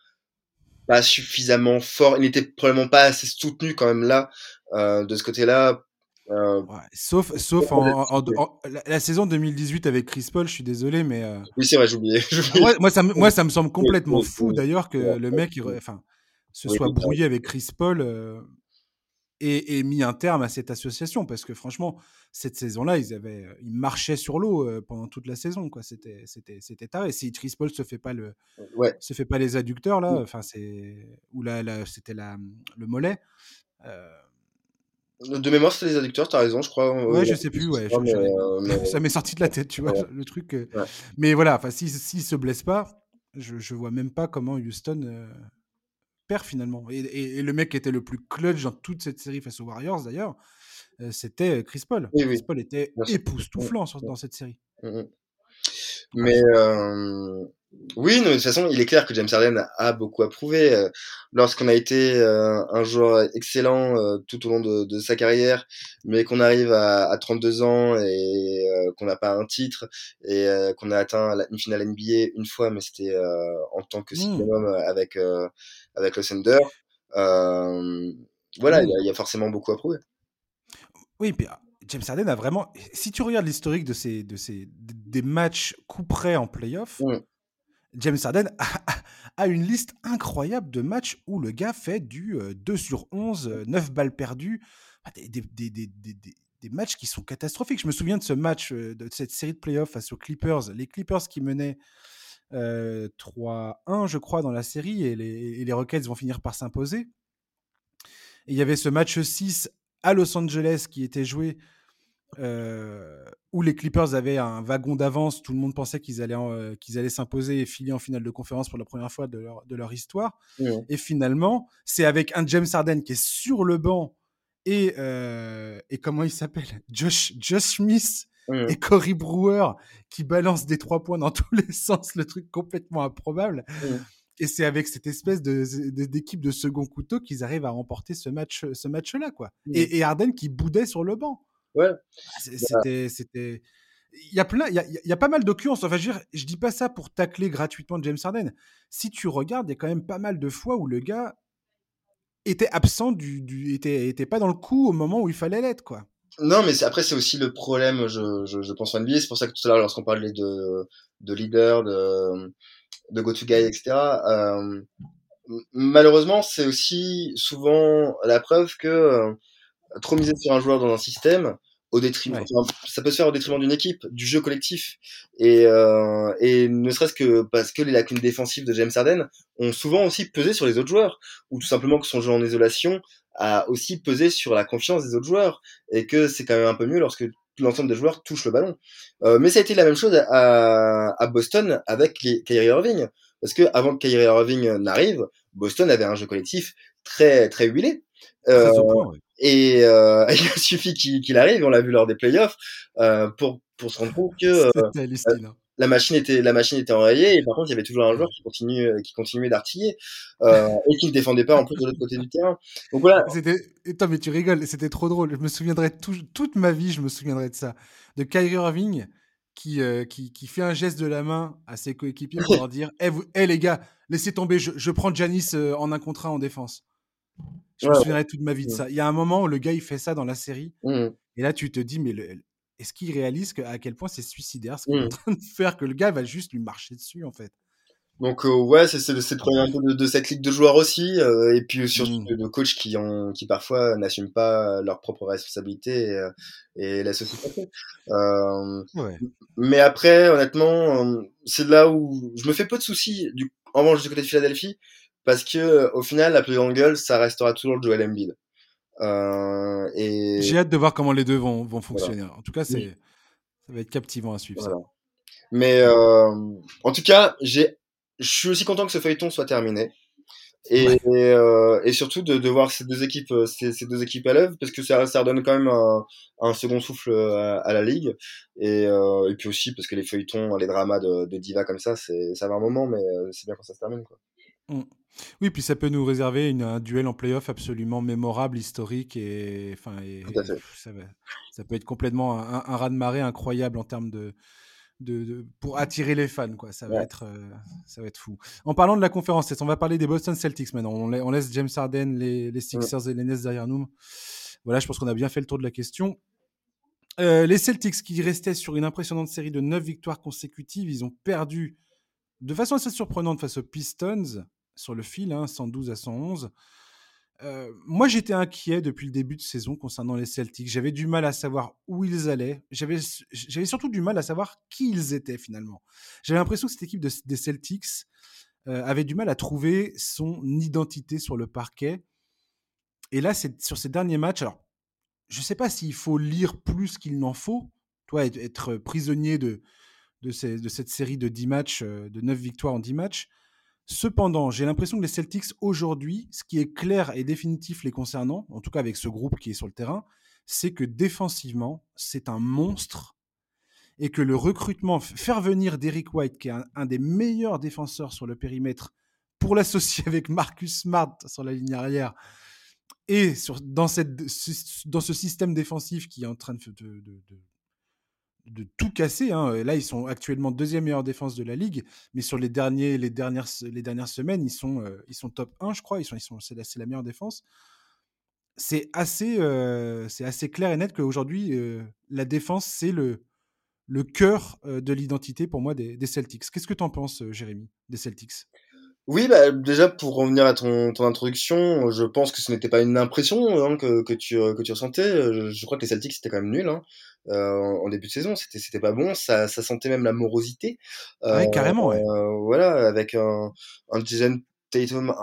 pas suffisamment fort, il n'était probablement pas assez soutenu quand même là de ce côté-là euh, sauf sauf en, la, saison 2018 avec Chris Paul, je suis désolé, mais. Euh, oui, c'est vrai, j'ai oublié. moi, ça, moi, ça me semble complètement fou d'ailleurs que le mec, enfin, se soit brouillé avec Chris Paul. Euh, et, mis un terme à cette association parce que franchement, cette saison-là, ils avaient, ils marchaient sur l'eau pendant toute la saison, quoi. C'était, c'était, c'était taré. Si Chris Paul se fait pas le, ouais. se fait pas les adducteurs là, enfin c'est, ou là, là c'était la, le mollet. De mémoire, c'était les adducteurs, t'as raison, je crois. Ouais, je sais plus, ouais. Ça m'est sorti de la tête, tu vois, le truc. Mais voilà, s'il si, se blesse pas, je, je vois même pas comment Houston perd finalement. Et, le mec qui était le plus clutch dans toute cette série face aux Warriors d'ailleurs, euh, c'était Chris Paul. Chris Paul était époustouflant dans cette série. Mmh Mais euh, oui, de toute façon, il est clair que James Harden a beaucoup à prouver. Euh, lorsqu'on a été un joueur excellent tout au long de, sa carrière, mais qu'on arrive à, 32 ans et qu'on n'a pas un titre et qu'on a atteint une finale NBA une fois, mais c'était en tant que mmh. avec avec le Thunder. Euh, voilà, il y, a forcément beaucoup à prouver. Oui, puis ah, James Harden a vraiment. Si tu regardes l'historique de ces, de ces, des matchs coup près en playoff, James Harden a, une liste incroyable de matchs où le gars fait du 2 euh, sur 11, 9 euh, balles perdues, des, des, matchs qui sont catastrophiques. Je me souviens de ce match, de cette série de playoffs face aux Clippers. Les Clippers qui menaient 3-1, je crois, dans la série, et les Rockets vont finir par s'imposer. il y avait ce match 6 à Los Angeles qui était joué où les Clippers avaient un wagon d'avance. Tout le monde pensait qu'ils allaient, qu'ils allaient s'imposer et filer en finale de conférence pour la première fois de leur, de leur histoire. Et finalement, c'est avec un James Harden qui est sur le banc et, et comment il s'appelle? Josh, Josh Smith Mmh. et Cory Brewer qui balance des trois points dans tous les sens, le truc complètement improbable. Mmh. Et c'est avec cette espèce d'équipe de, de, second couteau qu'ils arrivent à remporter ce match, ce match-là, quoi. Et, et, Harden qui boudait sur le banc. Ouais. C'était, c'était. Il y a plein, il y a, il y a pas mal d'occurrences. Enfin, je, veux dire, je dis pas ça pour tacler gratuitement James Harden. Si tu regardes, il y a quand même pas mal de fois où le gars était absent du, du était, était pas dans le coup au moment où il fallait l'être, quoi. Non, mais après, c'est aussi le problème, je, je, je pense, en NBA. C'est pour ça que tout à l'heure, lorsqu'on parlait de, de leader, de, de go-to-guy, etc., euh, malheureusement, c'est aussi souvent la preuve que euh, trop miser sur un joueur dans un système, au détriment, ça peut se faire au détriment d'une équipe, du jeu collectif, et, euh, et ne serait-ce que parce que les lacunes défensives de James Harden ont souvent aussi pesé sur les autres joueurs, ou tout simplement que son jeu en isolation a aussi pesé sur la confiance des autres joueurs et que c'est quand même un peu mieux lorsque l'ensemble des joueurs touche le ballon. Euh, mais ça a été la même chose à, à Boston avec Kyrie Irving parce que avant que Kyrie Irving n'arrive, Boston avait un jeu collectif très très huilé. Euh, Et euh, il a suffi qu'il arrive, on l'a vu lors des playoffs, euh, pour pour se rendre compte que euh, la machine était la machine était enrayée et par contre il y avait toujours un joueur qui continue euh, qui continuait d'artiller euh, et qui ne défendait pas en plus de l'autre côté du terrain. Donc voilà. C'était attends mais tu rigoles c'était trop drôle. Je me souviendrai toute ma vie je me souviendrai de ça. De Kyrie Irving qui, euh, qui, qui fait un geste de la main à ses coéquipiers pour leur dire hé hey, les gars laissez tomber je, je prends Janis en un contre un en défense je me souviendrai toute ma vie de ça il y a un moment où le gars il fait ça dans la série mmh. et là tu te dis mais est-ce qu'il réalise à quel point c'est suicidaire ce qu'il est en mmh. train de faire, que le gars va juste lui marcher dessus, en fait? Donc euh, ouais, c'est le problème de, de, cette ligue de joueurs aussi, euh, et puis surtout mmh. de coachs qui ont, qui parfois n'assument pas leurs propres responsabilités et, euh, et la société. Euh, ouais. Mais après, honnêtement, c'est là où je me fais peu de soucis. Du, en revanche, du côté de Philadelphie, parce que au final, la plus grande gueule, ça restera toujours Joel Embiid. Euh, et... J'ai hâte de voir comment les deux vont, vont fonctionner. En tout cas, c'est, ça va être captivant à suivre. Ça. Mais euh, en tout cas, j'ai, je suis aussi content que ce feuilleton soit terminé. Et, et, euh, et, surtout de, de, voir ces deux équipes, euh, ces, ces deux équipes à l'œuvre, parce que ça, ça redonne quand même un, un second souffle à, à la ligue. Et, et, puis aussi parce que les feuilletons, les dramas de, de diva comme ça, c'est, ça va un moment, mais c'est bien quand ça se termine. Quoi. Mmh. Oui, puis ça peut nous réserver une, un duel en playoff absolument mémorable, historique, et, enfin, ça, ça, peut être complètement un, un raz-de-marée incroyable en termes de, de, de, pour attirer les fans, quoi. Ça va être, euh, ça va être fou. En parlant de la conférence, on va parler des Boston Celtics maintenant? On, on laisse James Harden, les, les Sixers et les Nets derrière nous. Voilà, je pense qu'on a bien fait le tour de la question. Euh, les Celtics qui restaient sur une impressionnante série de 9 victoires consécutives, ils ont perdu de façon assez surprenante face aux Pistons sur le fil, hein, 112 à 111. Euh, moi, j'étais inquiet depuis le début de saison concernant les Celtics. J'avais du mal à savoir où ils allaient. J'avais, surtout du mal à savoir qui ils étaient finalement. J'avais l'impression que cette équipe des Celtics euh, avait du mal à trouver son identité sur le parquet. Et là, sur ces derniers matchs. Alors, je ne sais pas s'il faut lire plus qu'il n'en faut. Toi, être prisonnier de, de, de, cette série de 10 matchs, euh, de 9 victoires en 10 matchs. Cependant, j'ai l'impression que les Celtics aujourd'hui, ce qui est clair et définitif les concernant, en tout cas avec ce groupe qui est sur le terrain, c'est que défensivement, c'est un monstre et que le recrutement, faire venir Derrick White, qui est un, des meilleurs défenseurs sur le périmètre, pour l'associer avec Marcus Smart sur la ligne arrière, et sur, dans, ce système défensif qui est en train de tout casser. Hein. Là, ils sont actuellement deuxième meilleure défense de la ligue, mais sur les, derniers, les, dernières, les dernières semaines, ils sont, euh, ils sont top 1, je crois. Ils sont, ils sont, c'est, la, meilleure défense. C'est assez, euh, c'est assez clair et net qu'aujourd'hui, euh, la défense, c'est le, cœur de l'identité pour moi des, Celtics. Qu'est-ce que tu en penses, Jérémy, des Celtics? Oui, bah, déjà pour revenir à ton, introduction, je pense que ce n'était pas une impression hein, que, tu, ressentais. Je, crois que les Celtics c'était quand même nul hein, euh, en, début de saison, c'était c'était pas bon, ça, ça sentait même la morosité. Euh, ouais, carrément. Ouais. Euh, voilà, avec un, un Jason Tatum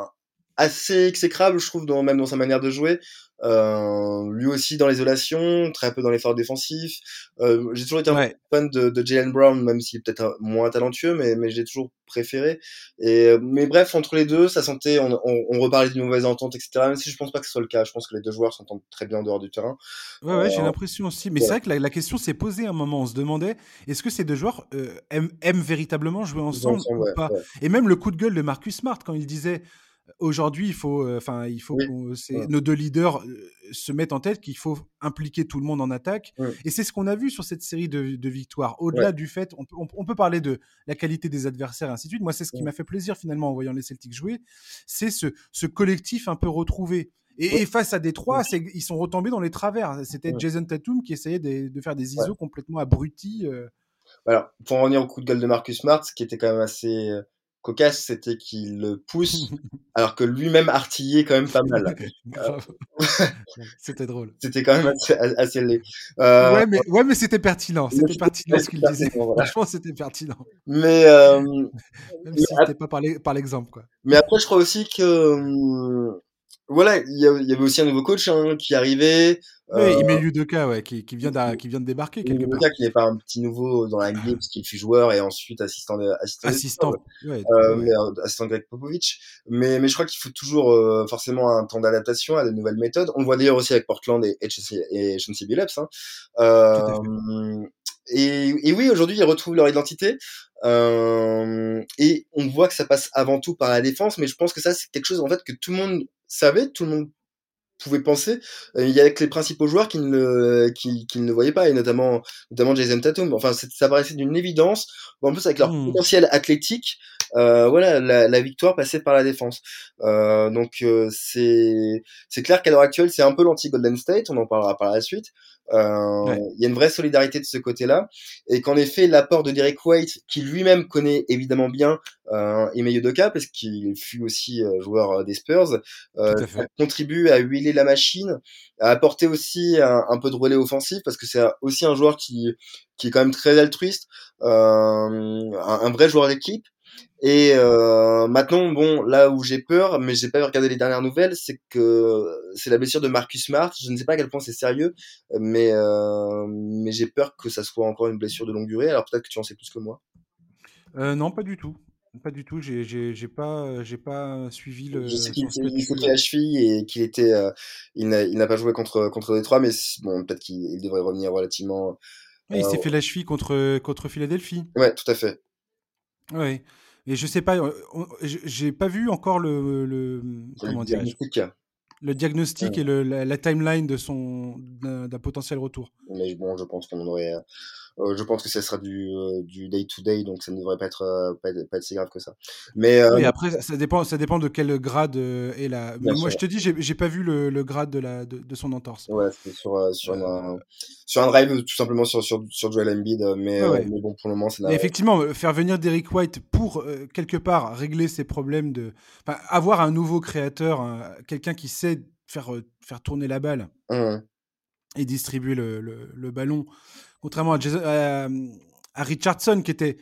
assez exécrable, je trouve, dans, même dans sa manière de jouer. Euh, lui aussi dans l'isolation, très peu dans l'effort défensif. Euh, j'ai toujours été un fan de, de Jalen Brown, même s'il est peut-être moins talentueux, mais, mais j'ai toujours préféré. Et, mais bref, entre les deux, ça sentait, on, on, on reparlait d'une mauvaise entente, etc. Même si je pense pas que ce soit le cas. Je pense que les deux joueurs s'entendent très bien en dehors du terrain. Ouais, ouais, j'ai euh, l'impression aussi. Mais c'est vrai que la, la question s'est posée à un moment. On se demandait, est-ce que ces deux joueurs euh, aiment, aiment, véritablement jouer ensemble, ensemble ou pas? Et même le coup de gueule de Marcus Smart quand il disait aujourd'hui, il faut, euh, enfin, il faut que nos deux leaders euh, se mettent en tête qu'il faut impliquer tout le monde en attaque. Et c'est ce qu'on a vu sur cette série de, victoires. Au-delà du fait, on, peut parler de la qualité des adversaires et ainsi de suite. Moi, c'est ce qui m'a fait plaisir finalement en voyant les Celtics jouer, c'est ce, collectif un peu retrouvé. Et, face à Détroit, ils sont retombés dans les travers. C'était Jason Tatum qui essayait de, faire des ISO complètement abrutis. Euh. Alors, pour en revenir au coup de gueule de Marcus Smart, ce qui était quand même assez cocasse, c'était qu'il le pousse, alors que lui-même artillait quand même pas mal. c'était drôle. C'était quand même assez, assez laid. Euh... Ouais, mais, ouais, mais c'était pertinent. C'était pertinent ce qu'il disait. Franchement, c'était pertinent. Mais, euh... même si c'était pas par l'exemple, quoi. Mais après, je crois aussi que, hum, voilà, il y, avait aussi un nouveau coach hein, qui arrivait. Oui, euh, Ime Yudoka, ouais, qui, qui, vient qui vient de débarquer quelque Yudoka, qui n'est pas un petit nouveau dans la NBA, parce qu'il fut joueur et ensuite assistant de, assistant, assistant, ouais, euh, Mais, euh, assistant Greg Popovich. Mais, mais je crois qu'il faut toujours euh, forcément un temps d'adaptation à de nouvelles méthodes. On le voit d'ailleurs aussi avec Portland et, et, Chauncey Billups. Hein. Euh, et, et, oui, aujourd'hui, ils retrouvent leur identité. Euh, et on voit que ça passe avant tout par la défense, mais je pense que ça, c'est quelque chose en fait que tout le monde savait, tout le monde pouvait penser. Euh, il y a que les principaux joueurs qui ne, qui, qui ne le voyaient pas, et notamment, notamment Jason Tatum. Enfin, ça paraissait d'une évidence. En plus, avec leur mmh. potentiel athlétique, euh, voilà, la, la, victoire passait par la défense. Euh, donc, euh, c'est, c'est clair qu'à l'heure actuelle, c'est un peu l'anti-Golden State. On en parlera par la suite. Euh, il y a une vraie solidarité de ce côté-là, et qu'en effet l'apport de Derek White, qui lui-même connaît évidemment bien euh, Ime Yudoka, parce qu'il fut aussi euh, joueur euh, des Spurs, euh, contribue à huiler la machine, à apporter aussi un, un peu de relais offensif, parce que c'est aussi un joueur qui qui est quand même très altruiste, un, un vrai joueur d'équipe. Et euh, maintenant, bon, là où j'ai peur, mais j'ai pas regardé les dernières nouvelles, c'est que c'est la blessure de Marcus Smart. Je ne sais pas à quel point c'est sérieux, mais euh, mais j'ai peur que ça soit encore une blessure de longue durée. Alors peut-être que tu en sais plus que moi. Euh, non, pas du tout. Pas du tout. J'ai j'ai pas j'ai pas suivi le. Je sais qu'il s'est la cheville et qu'il était il n'a pas joué contre contre Détroit, mais bon peut-être qu'il devrait revenir relativement. Il s'est fait la cheville contre contre Philadelphie. Ouais, tout à fait. Oui. Et je sais pas, j'ai pas vu encore le, le comment diagnostic. Le diagnostic et le, la, timeline de son d'un potentiel retour. Mais bon, je pense qu'on aurait Euh, je pense que ça sera du euh, du day to day, donc ça ne devrait pas être euh, pas, être, pas être si grave que ça. Mais oui, après ça dépend ça dépend de quel grade est la. Mais moi je te dis j'ai pas vu le, le, grade de la de, de son entorse. Ouais, sur sur, un, sur un drive tout simplement sur sur sur Joel Embiid, mais, mais bon pour le moment c'est. Effectivement, faire venir Derrick White pour quelque part régler ses problèmes de, enfin, avoir un nouveau créateur, quelqu'un qui sait faire faire tourner la balle. Mmh et distribuer le, le, le ballon contrairement à, à, Richardson qui était.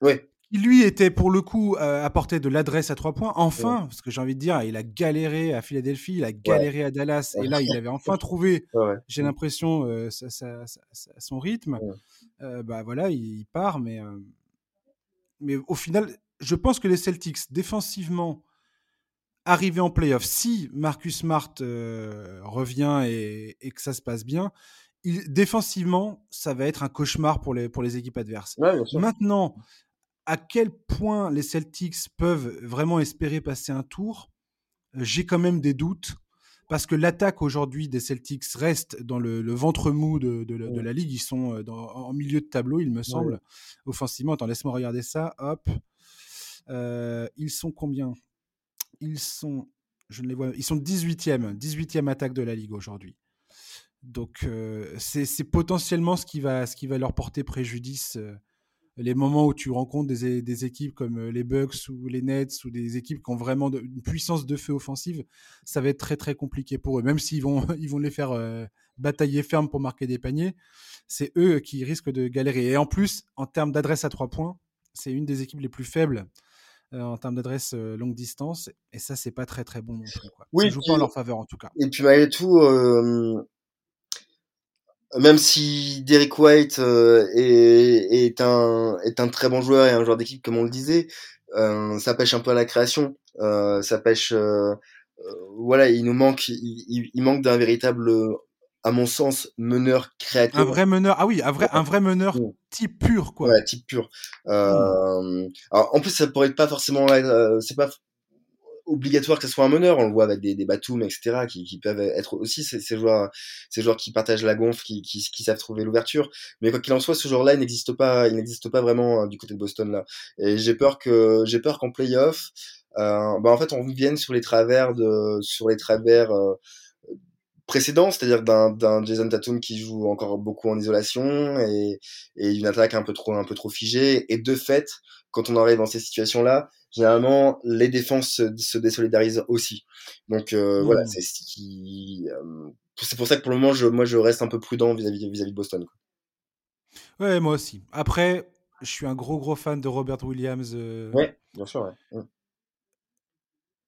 Ouais. Qui lui était pour le coup euh, apporté de l'adresse à trois points. Enfin, parce que j'ai envie de dire, il a galéré à Philadelphie, il a galéré à Dallas, et là il avait enfin trouvé, j'ai l'impression, euh, son rythme. Euh, bah voilà, il, part, mais, mais au final, je pense que les Celtics, défensivement, arrivés en playoff, si Marcus Smart revient et, et, que ça se passe bien, défensivement, ça va être un cauchemar pour les, pour les équipes adverses. Maintenant, à quel point les Celtics peuvent vraiment espérer passer un tour, euh, j'ai quand même des doutes. Parce que l'attaque aujourd'hui des Celtics reste dans le, ventre mou de, la ligue. Ils sont euh, en milieu de tableau, il me semble, offensivement. Attends, laisse-moi regarder ça. Hop. Euh, ils sont combien? Ils sont, je ne les vois, ils sont 18e, 18e attaque de la ligue aujourd'hui. Donc euh, c'est potentiellement ce qui, va, ce qui va leur porter préjudice. Euh, les moments où tu rencontres des, des, équipes comme euh, les Bucks ou les Nets ou des équipes qui ont vraiment une puissance de feu offensive, ça va être très très compliqué pour eux. Même s'ils vont, ils vont les faire batailler ferme pour marquer des paniers, c'est eux qui risquent de galérer. Et en plus, en termes d'adresse à trois points, c'est une des équipes les plus faibles en termes d'adresse longue distance. Et ça, c'est pas très très bon non plus. Quoi. Oui, ça joue pas en leur faveur en tout cas. Et puis malgré tout, même si Derek White euh, est, est, un, est un très bon joueur et un joueur d'équipe, comme on le disait, euh, ça pêche un peu à la création. Euh, ça pêche. Euh, euh, voilà, il nous manque, il, il manque d'un véritable, à mon sens, meneur créateur. Un vrai meneur. Ah oui, un vrai, un vrai meneur type pur, quoi. Ouais, type pur. Mmh. alors, en plus, ça pourrait pas forcément c'est pas obligatoire que ce soit un meneur. On le voit avec des, des Batum, etc., qui, qui peuvent être aussi ces, ces, joueurs, ces joueurs qui partagent la gonfle, qui, qui, qui savent trouver l'ouverture. Mais quoi qu'il en soit, ce joueur-là, il n'existe pas, il n'existe pas vraiment hein, du côté de Boston là. Et j'ai peur que, j'ai peur qu'en playoff, euh, bah en fait, on vienne sur les travers de, sur les travers euh, précédents, c'est-à-dire d'un, d'un Jason Tatum qui joue encore beaucoup en isolation et, et une attaque un peu trop, un peu trop figée. Et de fait, quand on arrive dans ces situations-là, généralement les défenses se, se désolidarisent aussi. Donc euh, voilà, mmh. c'est ce qui, euh, c'est pour ça que pour le moment, je, moi, je reste un peu prudent vis-à-vis vis-à-vis de Boston. Quoi. Ouais, moi aussi. Après, je suis un gros gros fan de Robert Williams. Euh... Ouais, bien sûr. Ouais. Mmh.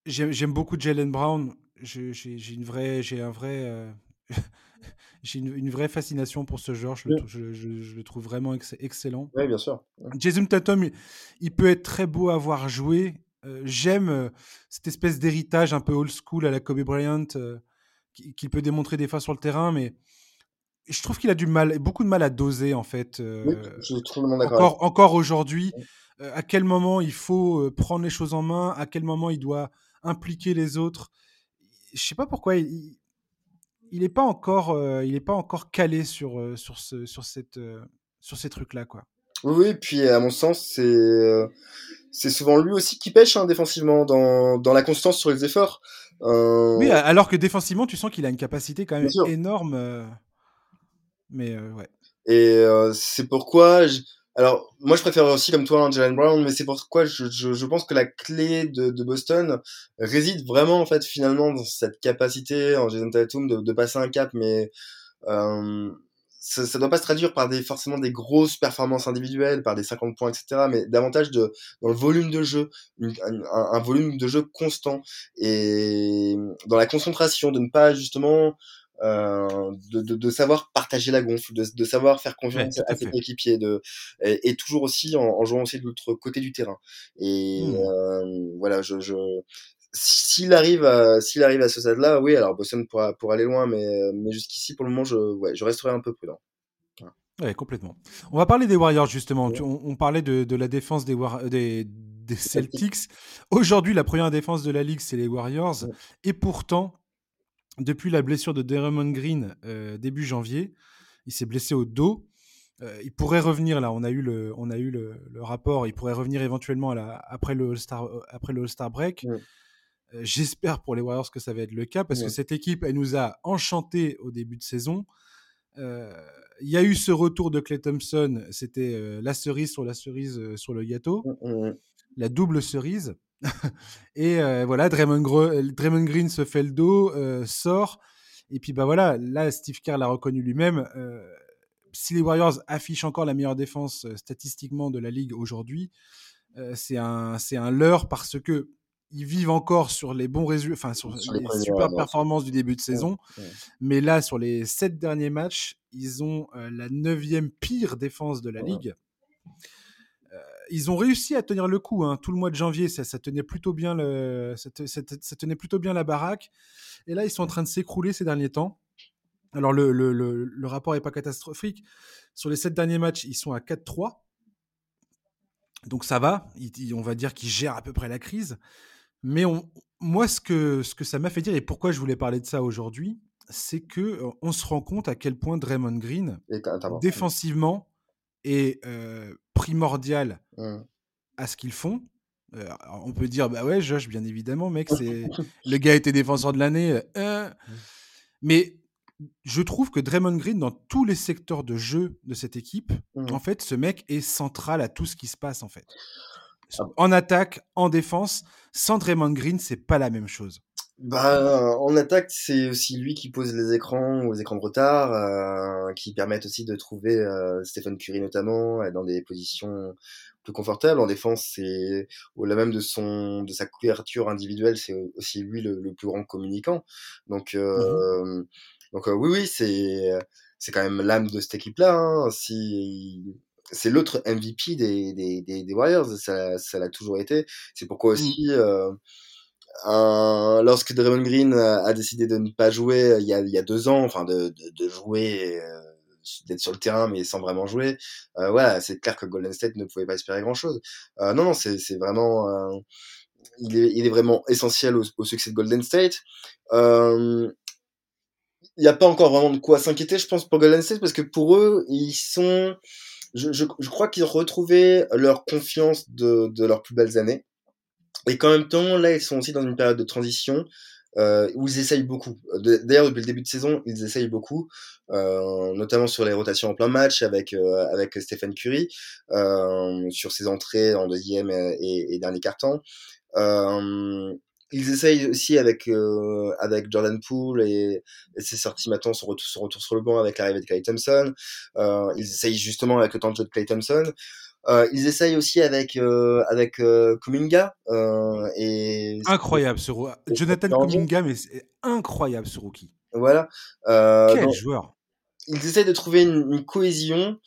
J'aime beaucoup Jalen Brown. J'ai une vraie, j'ai un vrai. Euh, j'ai une, une, vraie fascination pour ce genre. Je, le, je, je, je le trouve vraiment ex excellent. Oui, bien sûr. Jason Tatum, il, il, peut être très beau à voir jouer. Euh, J'aime euh, cette espèce d'héritage un peu old school à la Kobe Bryant euh, qu'il peut démontrer des fois sur le terrain, mais je trouve qu'il a du mal, beaucoup de mal à doser en fait. Oui, je trouve encore, encore aujourd'hui, à quel moment il faut prendre les choses en main, à quel moment il doit impliquer les autres. Je sais pas pourquoi il, il n'est pas encore, euh, il est pas encore calé sur euh, sur ce, sur cette, euh, sur ces trucs là quoi. Oui, puis à mon sens c'est c'est souvent lui aussi qui pêche hein, défensivement dans, dans la constance sur les efforts. Oui, alors que défensivement tu sens qu'il a une capacité quand même énorme. Mais ouais. Et c'est pourquoi alors, moi, je préfère aussi, comme toi, hein, Jalen Brown, mais c'est pourquoi je, je, je, pense que la clé de, de, Boston réside vraiment, en fait, finalement, dans cette capacité en Jason Tatum de, de passer un cap, mais euh, ça, ça doit pas se traduire par des forcément des grosses performances individuelles, par des 50 points, etc., mais davantage de dans le volume de jeu, un, un, un volume de jeu constant et dans la concentration, de ne pas justement euh, de, de, de, savoir partager la gonfle, de, de savoir faire confiance ouais, à ses équipiers, de, et, et, toujours aussi en, en, jouant aussi de l'autre côté du terrain. Et mmh. euh, voilà, je, je s'il arrive à s'il arrive à ce stade-là, oui, alors Boston pourra, pour aller loin, mais, mais jusqu'ici pour le moment, je, ouais, je resterai un peu prudent. Ouais, complètement. On va parler des Warriors justement. Ouais. On, on, parlait de, de, la défense des, War des, des Celtics. Aujourd'hui, la première défense de la ligue, c'est les Warriors. Ouais. Et pourtant, depuis la blessure de Deremon Green euh, début janvier. Il s'est blessé au dos. il pourrait revenir là. On a eu le, on a eu le, rapport. Il pourrait revenir éventuellement après le All-Star, après le All-Star break. J'espère pour les Warriors que ça va être le cas parce que cette équipe, elle nous a enchanté au début de saison. Il y a eu ce retour de Clay Thompson, c'était la cerise sur la cerise sur le gâteau, la double cerise. Et voilà, Draymond, Green se fait le dos, sort. Et puis bah voilà, là Steve Kerr l'a reconnu lui-même. si les Warriors affichent encore la meilleure défense statistiquement de la ligue aujourd'hui, c'est un, un leurre parce que ils vivent encore sur les bons résultats, enfin sur, les, super performances du début de saison. Mais là, sur les sept derniers matchs, ils ont la neuvième pire défense de la ligue. Ils ont réussi à tenir le coup. Hein. Tout le mois de janvier, ça, ça tenait plutôt bien le, ça, tenait plutôt bien la baraque. Et là, ils sont en train de s'écrouler ces derniers temps. Alors, le, le, le, rapport n'est pas catastrophique. Sur les sept derniers matchs, ils sont à 4-3. Donc ça va, on va dire qu'ils gèrent à peu près la crise. Mais moi, ce que, ce que ça m'a fait dire et pourquoi je voulais parler de ça aujourd'hui, c'est que on se rend compte à quel point Draymond Green, défensivement, est primordial mmh. à ce qu'ils font. on peut dire, bah ouais, Josh, bien évidemment, mec, c'est le gars était défenseur de l'année. Hein. Mmh. Mais je trouve que Draymond Green, dans tous les secteurs de jeu de cette équipe, mmh. en fait, ce mec est central à tout ce qui se passe, en fait. Ah. En attaque, en défense, sans Draymond Green, c'est pas la même chose. Bah, en attaque, c'est aussi lui qui pose les écrans aux écrans de retard, euh, qui permettent aussi de trouver euh, Stephen Curry notamment dans des positions plus confortables. En défense, c'est au-delà même de son de sa couverture individuelle, c'est aussi lui le, plus grand communicant. Donc, mmh euh, donc oui, oui, c'est c'est quand même l'âme de cette équipe-là. Hein. Si c'est l'autre MVP des, des, des, Warriors, ça, ça l'a toujours été. C'est pourquoi mmh. Euh, lorsque Draymond Green a, décidé de ne pas jouer il y a, il y a deux ans, enfin de, jouer, euh, d'être sur le terrain mais sans vraiment jouer, euh, voilà, c'est clair que Golden State ne pouvait pas espérer grand-chose. Euh, non, non, c'est, vraiment, euh, il, est, vraiment essentiel au, succès de Golden State. Euh, il n'y a pas encore vraiment de quoi s'inquiéter, je pense, pour Golden State, parce que pour eux, ils sont, je, crois qu'ils ont retrouvé leur confiance de leurs plus belles années. Et qu'en même temps, là, ils sont aussi dans une période de transition euh, où ils essayent beaucoup. D'ailleurs, depuis le début de saison, ils essayent beaucoup, euh, notamment sur les rotations en plein match avec euh, avec Stephen Curry, euh, sur ses entrées en deuxième et, et dernier quart-temps. Euh, ils essayent aussi avec euh, avec Jordan Poole et, ses sorties maintenant son retour, sur le banc avec l'arrivée de Clay Thompson. Euh, ils essayent justement avec le temps de Clay Thompson. Euh, ils essayent aussi avec euh, avec euh, Kuminga euh, et incroyable ce Jonathan Kuminga mais c'est incroyable ce rookie. Voilà. Quel joueur. Ils essayent de trouver une, une cohésion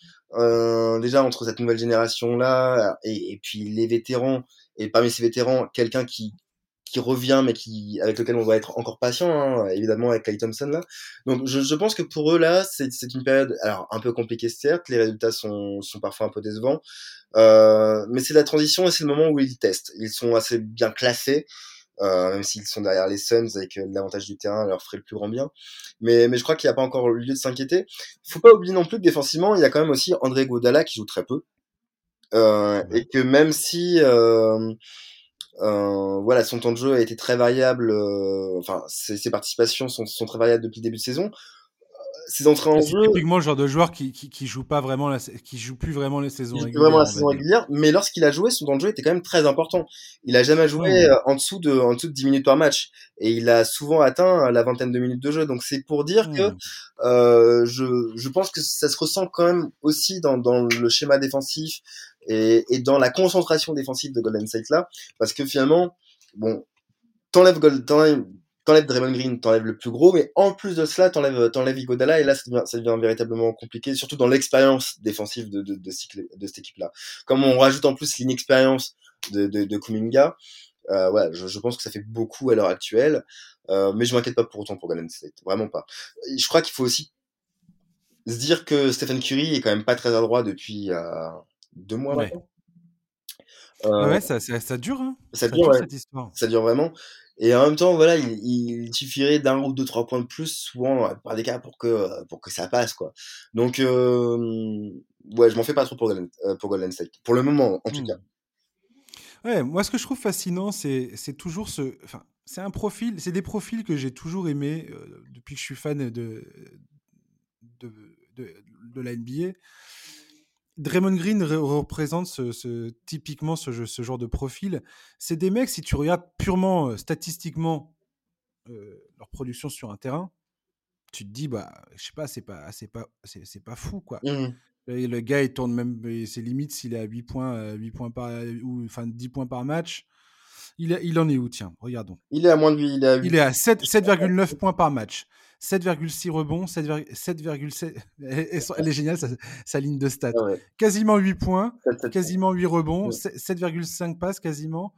déjà entre cette nouvelle génération là et, et puis les vétérans et parmi ces vétérans quelqu'un qui qui revient, mais qui avec lequel on doit être encore patient, hein, évidemment avec Clay Thompson là. Donc je, je pense que pour eux là, c'est une période alors un peu compliquée certes, les résultats sont, sont parfois un peu décevants, euh, mais c'est la transition et c'est le moment où ils testent. Ils sont assez bien classés. Euh, même s'ils sont derrière les Suns avec euh, l'avantage du terrain leur ferait le plus grand bien. Mais, mais je crois qu'il n'y a pas encore lieu de s'inquiéter. Faut pas oublier non plus que défensivement, il y a quand même aussi André Godala qui joue très peu. Euh, et que même si euh, euh, voilà, son temps de jeu a été très variable. Euh, enfin, ses, ses, participations sont, sont, très variables depuis le début de saison. Ses entrées en jeu. C'est typiquement le genre de joueur qui, qui, qui, joue pas vraiment, la, qui joue plus vraiment les saisons régulières. Vraiment la saison régulière, mais lorsqu'il a joué, son temps de jeu était quand même très important. Il a jamais joué mmh. en dessous de, en dessous de 10 minutes par match, et il a souvent atteint la vingtaine de minutes de jeu. Donc c'est pour dire que euh, je, je pense que ça se ressent quand même aussi dans, dans le schéma défensif et, et, dans la concentration défensive de Golden State là, parce que finalement, bon, t'enlèves t'enlèves t'enlèves Draymond Green, t'enlèves le plus gros, mais en plus de cela, t'enlèves t'enlèves Igodala et là ça devient, ça devient véritablement compliqué, surtout dans l'expérience défensive de, de, de, de cette équipe là. Comme on rajoute en plus l'inexpérience de, de, de Kuminga, euh, ouais, je, je, pense que ça fait beaucoup à l'heure actuelle, euh, mais je m'inquiète pas pour autant pour Golden State, vraiment pas. Je crois qu'il faut aussi se dire que Stephen Curry est quand même pas très adroit depuis euh, deux mois ouais. maintenant. Euh, ouais, ça, ça, ça, dure, hein ça, ça, dure, ouais. cette histoire. Ça dure vraiment. Et en même temps, voilà, il, il suffirait d'un ou deux, trois points de plus, souvent, par des cas, pour que, pour que ça passe, quoi. Donc, euh, ouais, je m'en fais pas trop pour Golden, pour Golden State. Pour le moment, en tout Hmm. cas. Ouais, moi, ce que je trouve fascinant, c'est c'est toujours ce. Enfin, c'est un profil, c'est des profils que j'ai toujours aimés euh, depuis que je suis fan de, de, de, de la NBA. Draymond Green re- représente ce, ce- typiquement ce, genre de profil. C'est des mecs, si tu regardes purement euh, statistiquement euh, leur production sur un terrain, tu te dis, bah, je sais pas, c'est pas, c'est pas, c'est pas fou, quoi. Mhm. Le, le gars, il tourne même, c'est limite s'il est à 8 points, 8 points par, ou enfin 10 points par match. Il, il en est où, tiens, regardons. Il est à moins de 8, il est à 8. Il est à 7 7,9 points par match. 7,6 rebonds, 7,7. 7,7 elle, elle- est géniale, sa, sa ligne de stats. Ouais. Quasiment 8 points, 7, 7, quasiment 8 rebonds, Ouais. 7 7,5 passes quasiment,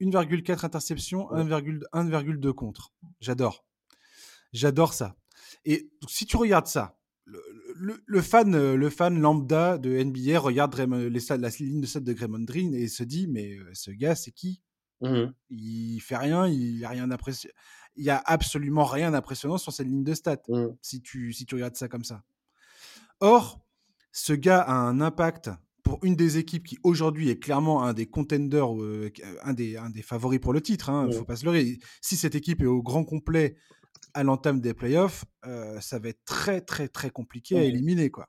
1,4 interceptions, Ouais. 1,2 1,2 contre. J'adore. J'adore ça. Et donc, si tu regardes ça, le, le- le fan, le fan lambda de NBA regarde Draymond- les stats- la ligne de stats de Draymond Green et se dit mais euh, ce gars c'est qui? Mhm. Il fait rien, il y a rien d'impressionnant. Il y a absolument rien d'impressionnant sur cette ligne de stats Mhm. si tu si tu regardes ça comme ça. Or, ce gars a un impact pour une des équipes qui aujourd'hui est clairement un des contenders, euh, un, des, un des favoris pour le titre. Il Ouais. faut pas se leurrer. Si cette équipe est au grand complet à l'entame des playoffs, euh, ça va être très très très compliqué à éliminer quoi.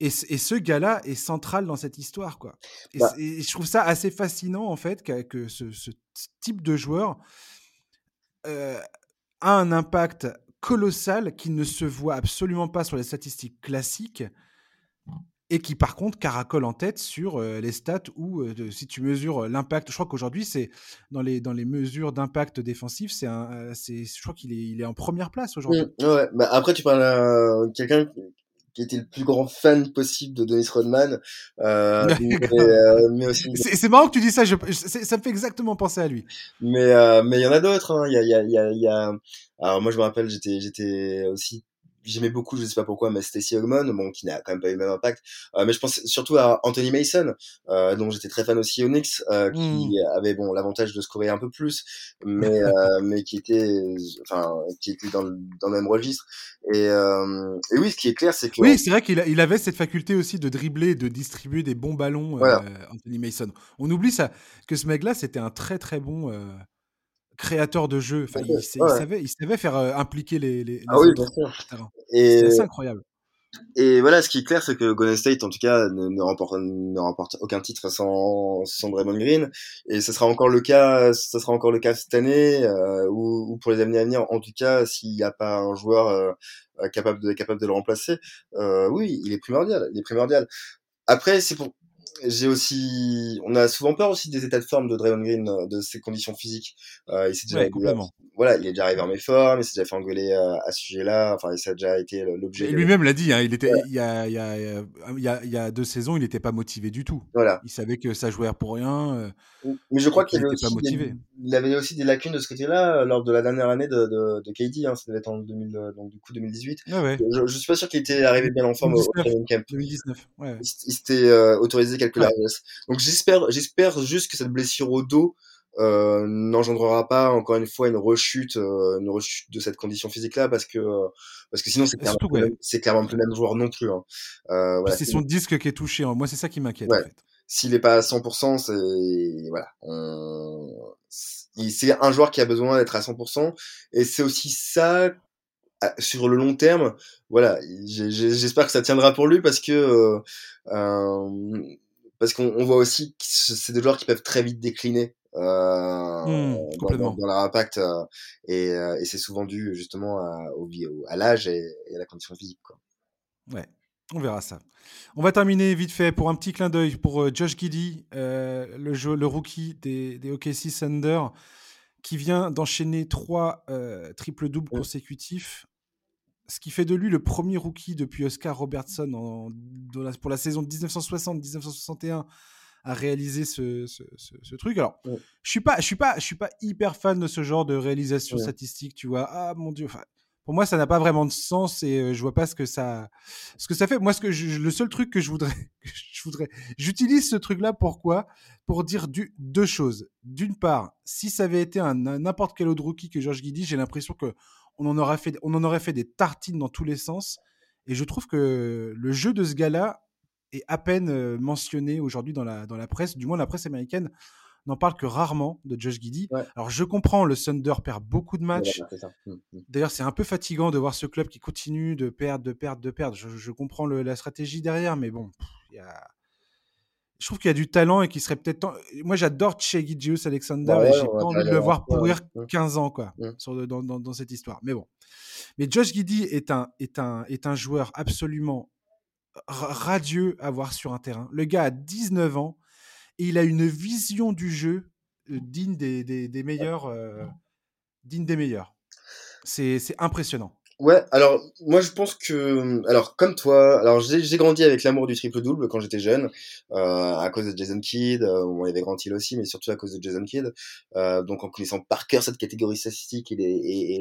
Et, ce- et ce gars-là est central dans cette histoire quoi. Et, Bah. et je trouve ça assez fascinant en fait que, que ce, ce type de joueur euh, a un impact colossal qui ne se voit absolument pas sur les statistiques classiques et qui par contre caracole en tête sur euh, les stats où euh, de- si tu mesures euh, l'impact, je crois qu'aujourd'hui c'est dans les, dans les mesures d'impact défensif, c'est un, c'est, je crois qu'il est, il est en première place aujourd'hui. Mhm. Ouais. Bah, après, tu parles à quelqu'un qui était le plus grand fan possible de Dennis Rodman, euh, mais, euh, mais aussi C'est, marrant que tu dis ça, je, ça me fait exactement penser à lui. Mais euh, mais il y en a d'autres. hein. Il y a il y a il y a, il y a... Alors moi je me rappelle j'étais j'étais aussi j'aimais beaucoup je sais pas pourquoi mais Stacey Ogmon bon qui n'a quand même pas eu le même impact. Euh, mais je pense surtout à Anthony Mason euh, dont j'étais très fan aussi au Knicks euh, qui Mm. avait bon l'avantage de scorer un peu plus mais euh, mais qui était enfin qui était dans le dans le même registre. Et euh, et oui ce qui est clair c'est que Oui, c'est vrai qu'il il avait cette faculté aussi de dribbler, de distribuer des bons ballons, Voilà. euh, Anthony Mason. On oublie ça, que ce mec-là, c'était un très très bon euh, créateur de jeu. Enfin, il, sait- il Ouais. savait, il savait faire euh, impliquer les, les, les ah oui bien sûr. Et assez incroyable. Et voilà, ce qui est clair, c'est que Golden State, en tout cas, ne, ne remporte, ne remporte aucun titre sans, sans Draymond Green. Et ce sera encore le cas, ce sera encore le cas cette année, euh, ou, ou pour les années à venir. En tout cas, s'il n'y a pas un joueur euh, capable de, capable de le remplacer, euh, oui, il est primordial. Il est primordial. Après, c'est pour, j'ai aussi, on a souvent peur aussi des états de forme de Draymond Green, euh, de ses conditions physiques. Euh, il s'est déjà, Ouais, complètement. voilà, il est déjà arrivé en méforme, il s'est déjà fait engueuler euh, à ce sujet-là. Enfin, ça a déjà été l'objet. De- lui-même l'a dit, hein, il, était, il, y a, il, y a, il, y a, il y a deux saisons, il n'était pas motivé du tout. Voilà. Il savait que ça jouait pour rien. Mais je crois qu'il était pas des- motivé. Il avait aussi des lacunes de ce côté-là euh, lors de la dernière année de, de, de KD, hein, ça devait être en 2000, euh, donc du coup 2018. Ouais, ouais. Je, je suis pas sûr qu'il était arrivé bien en forme au, au 2019. training camp. 2019. Ouais, ouais. Il, s'était euh, autorisé quelques largesses. Donc j'espère, j'espère juste que cette blessure au dos euh, n'engendrera pas encore une fois une rechute, euh, une rechute de cette condition physique-là, parce que parce que sinon c'est clairement, clairement plus le même joueur non plus. Hein. Voilà. c'est son disque qui est touché. hein. Moi, c'est ça qui m'inquiète en fait. S'il est pas à 100%, c'est voilà, on... c'est un joueur qui a besoin d'être à 100%, et c'est aussi ça sur le long terme. Voilà, j'espère que ça tiendra pour lui parce que euh, euh, parce qu'on on voit aussi que c'est des joueurs qui peuvent très vite décliner. Euh, Hmm, dans, leur impact euh, et, euh, et c'est souvent dû justement à, au- à l'âge et, et à la condition physique quoi. Ouais, on verra ça. On va terminer vite fait pour un petit clin d'œil pour euh, Josh Giddy, euh, le, jeu, le rookie des, des OKC Thunder, qui vient d'enchaîner trois euh, triple-doubles Ouais. consécutifs, ce qui fait de lui le premier rookie depuis Oscar Robertson en- dans la- pour la saison 1960-1961 à réaliser ce, ce- ce- ce truc. Alors, Ouais. je suis pas, je suis pas, je suis pas hyper fan de ce genre de réalisation Ouais. statistique. Tu vois, ah mon dieu. Enfin, pour moi, ça n'a pas vraiment de sens et je vois pas ce que ça, ce que ça fait. Moi, ce que le seul truc que je voudrais, je voudrais, j'utilise ce truc-là. Pourquoi? Pour dire deux choses. D'une part, si ça avait été un n'importe quel autre rookie que George Guidi, j'ai l'impression que on en aurait fait, on en aurait fait des tartines dans tous les sens Et je trouve que le jeu de ce gars-là est à peine mentionné aujourd'hui dans la, dans la presse, du moins la presse américaine n'en parle que rarement de Josh Giddy. Alors je comprends, le Thunder perd beaucoup de matchs. Mmh, mmh. D'ailleurs, c'est un peu fatigant de voir ce club qui continue de perdre, de perdre, de perdre. Je, comprends la stratégie derrière, mais bon, je trouve qu'il y a du talent et qu'il serait peut-être. Moi, j'adore Che Gigius Alexander et j'ai pas envie de le voir pourrir 15 ans quoi, mmh. dans, dans, cette histoire. Mais bon. Mais Josh Giddy est un, est un, est un joueur absolument radieux à voir sur un terrain. Le gars a 19 ans et il a une vision du jeu digne des, des, meilleurs. Digne des meilleurs. C'est impressionnant. Ouais, alors moi je pense que, alors comme toi, alors j'ai grandi avec l'amour du triple double quand j'étais jeune, euh, à cause de Jason Kidd, euh, il y avait Grant Hill aussi, mais surtout à cause de Jason Kidd, euh, donc en connaissant par cœur cette catégorie statistique et les, et, et,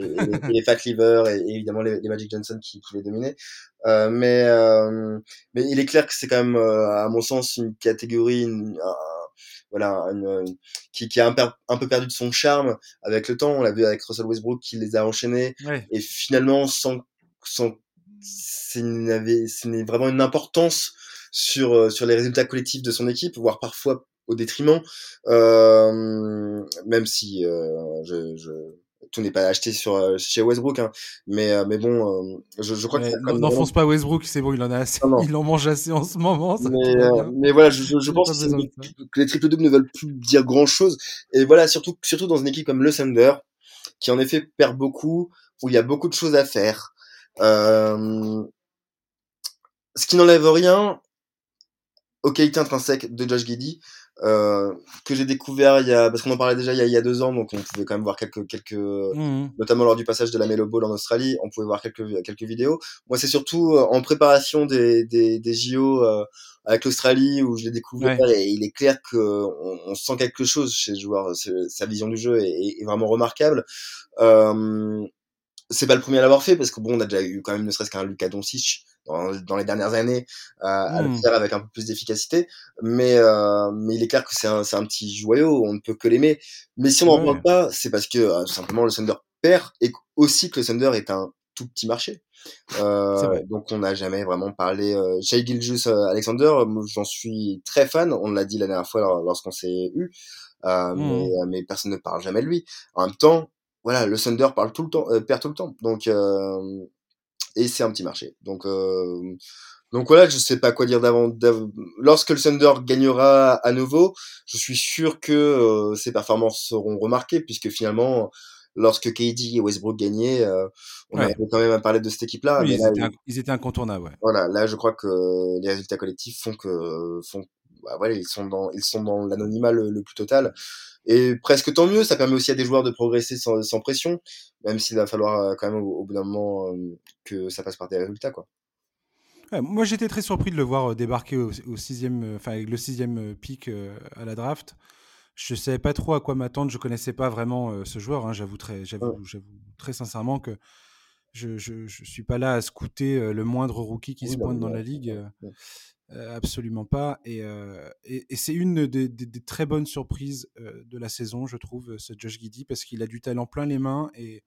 les, Fat Lever et, évidemment les, Magic Johnson qui, qui les dominaient, euh, mais euh, mais il est clair que c'est quand même à mon sens une catégorie, une, voilà, qui, qui a un, un, peu perdu de son charme avec le temps. On l'a vu avec Russell Westbrook qui les a enchaînés et finalement sans, sans c'est vraiment une importance sur euh, sur les résultats collectifs de son équipe, voire parfois au détriment. Euh, même si euh, je, je tout n'est pas acheté sur euh, chez Westbrook hein. mais euh, mais bon euh, je, je crois ouais, que n'enfonce pas Westbrook c'est bon il en a assez. Il en mange assez en ce moment mais, mais voilà je, je, pense que, les triple doubles ne veulent plus dire grand chose et voilà surtout surtout dans une équipe comme le Thunder qui en effet perd beaucoup où il y a beaucoup de choses à faire. Euh, ce qui n'enlève rien aux qualités intrinsèques de Josh Giddy euh, que j'ai découvert il y a parce qu'on en parlait déjà il y, a, il y, a, deux ans donc on pouvait quand même voir quelques quelques mmh. notamment lors du passage de la Melo Bowl en Australie on pouvait voir quelques quelques vidéos. Moi c'est surtout euh, en préparation des des, des JO euh, avec l'Australie où je l'ai découvert et il est clair que on, on, sent quelque chose chez le joueur sa vision du jeu est, est vraiment remarquable. Euh, c'est pas le premier à l'avoir fait parce que bon on a déjà eu quand même ne serait-ce qu'un Lucas Doncic dans, les dernières années euh, à le faire avec un peu plus d'efficacité. Mais, euh, mais il est clair que c'est un, c'est un petit joyau, on ne peut que l'aimer. Mais si on n'en parle pas, c'est parce que euh, simplement le Thunder perd et aussi que le Thunder est un tout petit marché. Euh, donc on n'a jamais vraiment parlé. Euh, Shai Gilgeous Alexander, j'en suis très fan. On l'a dit la dernière fois lorsqu'on s'est eu, euh, mais, mais, personne ne parle jamais de lui. En même temps, voilà, le Thunder parle tout le temps, perd tout le temps. Donc et c'est un petit marché. Donc euh, donc voilà, je sais pas quoi dire d'avant. Lorsque le Thunder gagnera à nouveau, je suis sûr que euh, ses performances seront remarquées puisque finalement lorsque KD et Westbrook gagnaient, euh, on avait quand même à parler de cette équipe-là. mais ils, étaient ils, étaient incontournables. Ouais. Voilà, là je crois que les résultats collectifs font que font bah, voilà, ils sont dans ils sont dans l'anonymat le, le, plus total. Et presque tant mieux, ça permet aussi à des joueurs de progresser sans, sans pression, même s'il va falloir euh, quand même au, bout d'un moment euh, que ça passe par des résultats. Quoi. moi, j'étais très surpris de le voir euh, débarquer au, sixième, enfin avec le sixième pick à la draft. Je savais pas trop à quoi m'attendre. Je connaissais pas vraiment ce joueur. Hein. J'avoue très, j'avoue, très sincèrement que je, je, je, suis pas là à scouter le moindre rookie qui se pointe dans la ligue. Absolument pas. Et, euh, et, et c'est une des, des, des, très bonnes surprises euh, de la saison, je trouve, ce Josh Giddy, parce qu'il a du talent plein les mains. Et,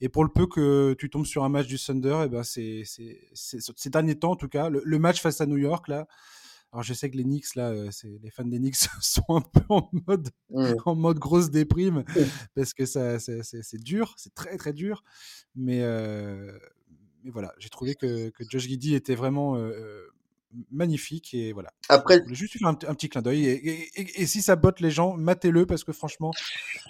et pour le peu que tu tombes sur un match du Thunder, et eh ben c'est, ces derniers temps, en tout cas, le, match face à New York, là, alors je sais que les Knicks, là, c'est, les fans des Knicks sont un peu en mode, mmh. en mode grosse déprime, mmh. parce que ça, c'est, c'est dur, c'est très très dur. Mais, mais voilà, j'ai trouvé que, que Josh Giddy était vraiment magnifique et voilà. Après, je juste faire un, petit clin d'œil et, si ça botte les gens, matez-le parce que franchement,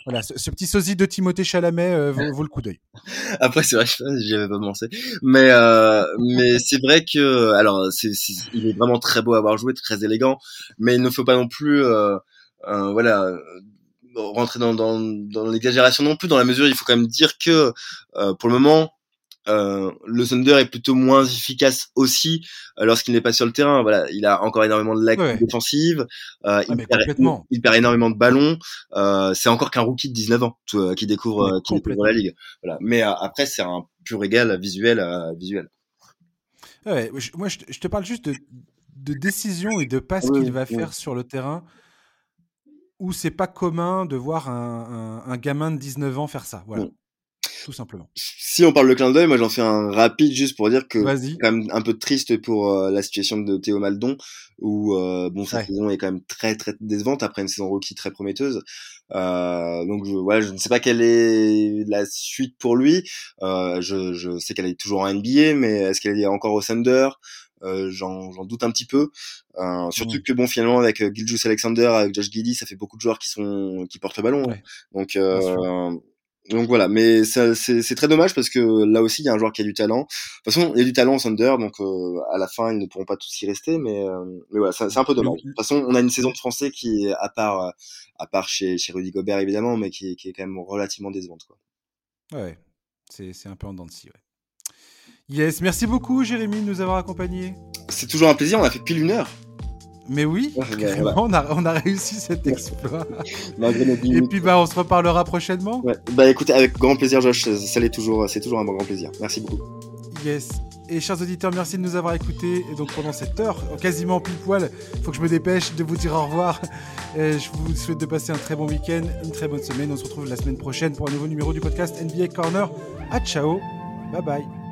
voilà, ce, petit sosie de Timothée Chalamet euh, vaut, le coup d'œil. Après, c'est vrai j'y avais pas pensé, mais euh, mais c'est vrai que alors c'est, il est vraiment très beau à avoir joué, très élégant, mais il ne faut pas non plus euh, voilà rentrer dans, dans, dans l'exagération non plus dans la mesure il faut quand même dire que pour le moment euh, le Thunder est plutôt moins efficace aussi euh, lorsqu'il n'est pas sur le terrain. Voilà, il a encore énormément de lacunes défensives. Euh, il, perd, il, perd, énormément de ballons. C'est encore qu'un rookie de 19 ans qui découvre, qui découvre la ligue. Voilà. Mais après, c'est un pur égal visuel. visuel. Ouais, moi, je, te parle juste de, de décision et de pas ce qu'il va faire sur le terrain où c'est pas commun de voir un, un, un, gamin de 19 ans faire ça. Voilà. Tout simplement. Si on parle de clin d'œil, moi j'en fais un rapide juste pour dire que Vas-y. c'est quand même un peu triste pour euh, la situation de Théo Maldon, où euh, bon sa Ouais. saison est quand même très très décevante après une saison rookie très prometteuse. Euh, donc je, voilà, je ne sais pas quelle est la suite pour lui. Euh, je, je sais qu'elle est toujours en NBA, mais est-ce qu'elle est encore au Thunder? Euh, J'en doute un petit peu. Euh, surtout que bon finalement avec euh, Gilgeous Alexander, avec Josh Giddy, ça fait beaucoup de joueurs qui sont qui portent le ballon. hein. Ouais. Donc sûr. euh, donc voilà, mais c'est très dommage parce que là aussi il y a un joueur qui a du talent. De toute façon, il y a du talent au Thunder, donc euh, à la fin ils ne pourront pas tous y rester, mais euh, mais voilà, c'est un peu dommage. De toute façon, on a une saison de français qui est à part euh, à part chez chez Rudy Gobert évidemment, mais qui est, qui est quand même relativement décevante quoi. Ouais, c'est c'est un peu en dents de scie, ouais. Yes, merci beaucoup Jérémy de nous avoir accompagnés. C'est toujours un plaisir, on a fait pile une heure. Mais oui, on, a, on a réussi cet exploit. Dix Et puis bah on se reparlera prochainement. Ouais. Bah écoutez, avec grand plaisir Josh, l'est toujours, c'est toujours un grand plaisir. Merci beaucoup. Yes. Et chers auditeurs, merci de nous avoir écoutés. Et donc pendant cette heure, quasiment pile poil, il faut que je me dépêche de vous dire au revoir. Et je vous souhaite de passer un très bon week-end, une très bonne semaine. On se retrouve la semaine prochaine pour un nouveau numéro du podcast NBA Corner. À ciao, bye bye.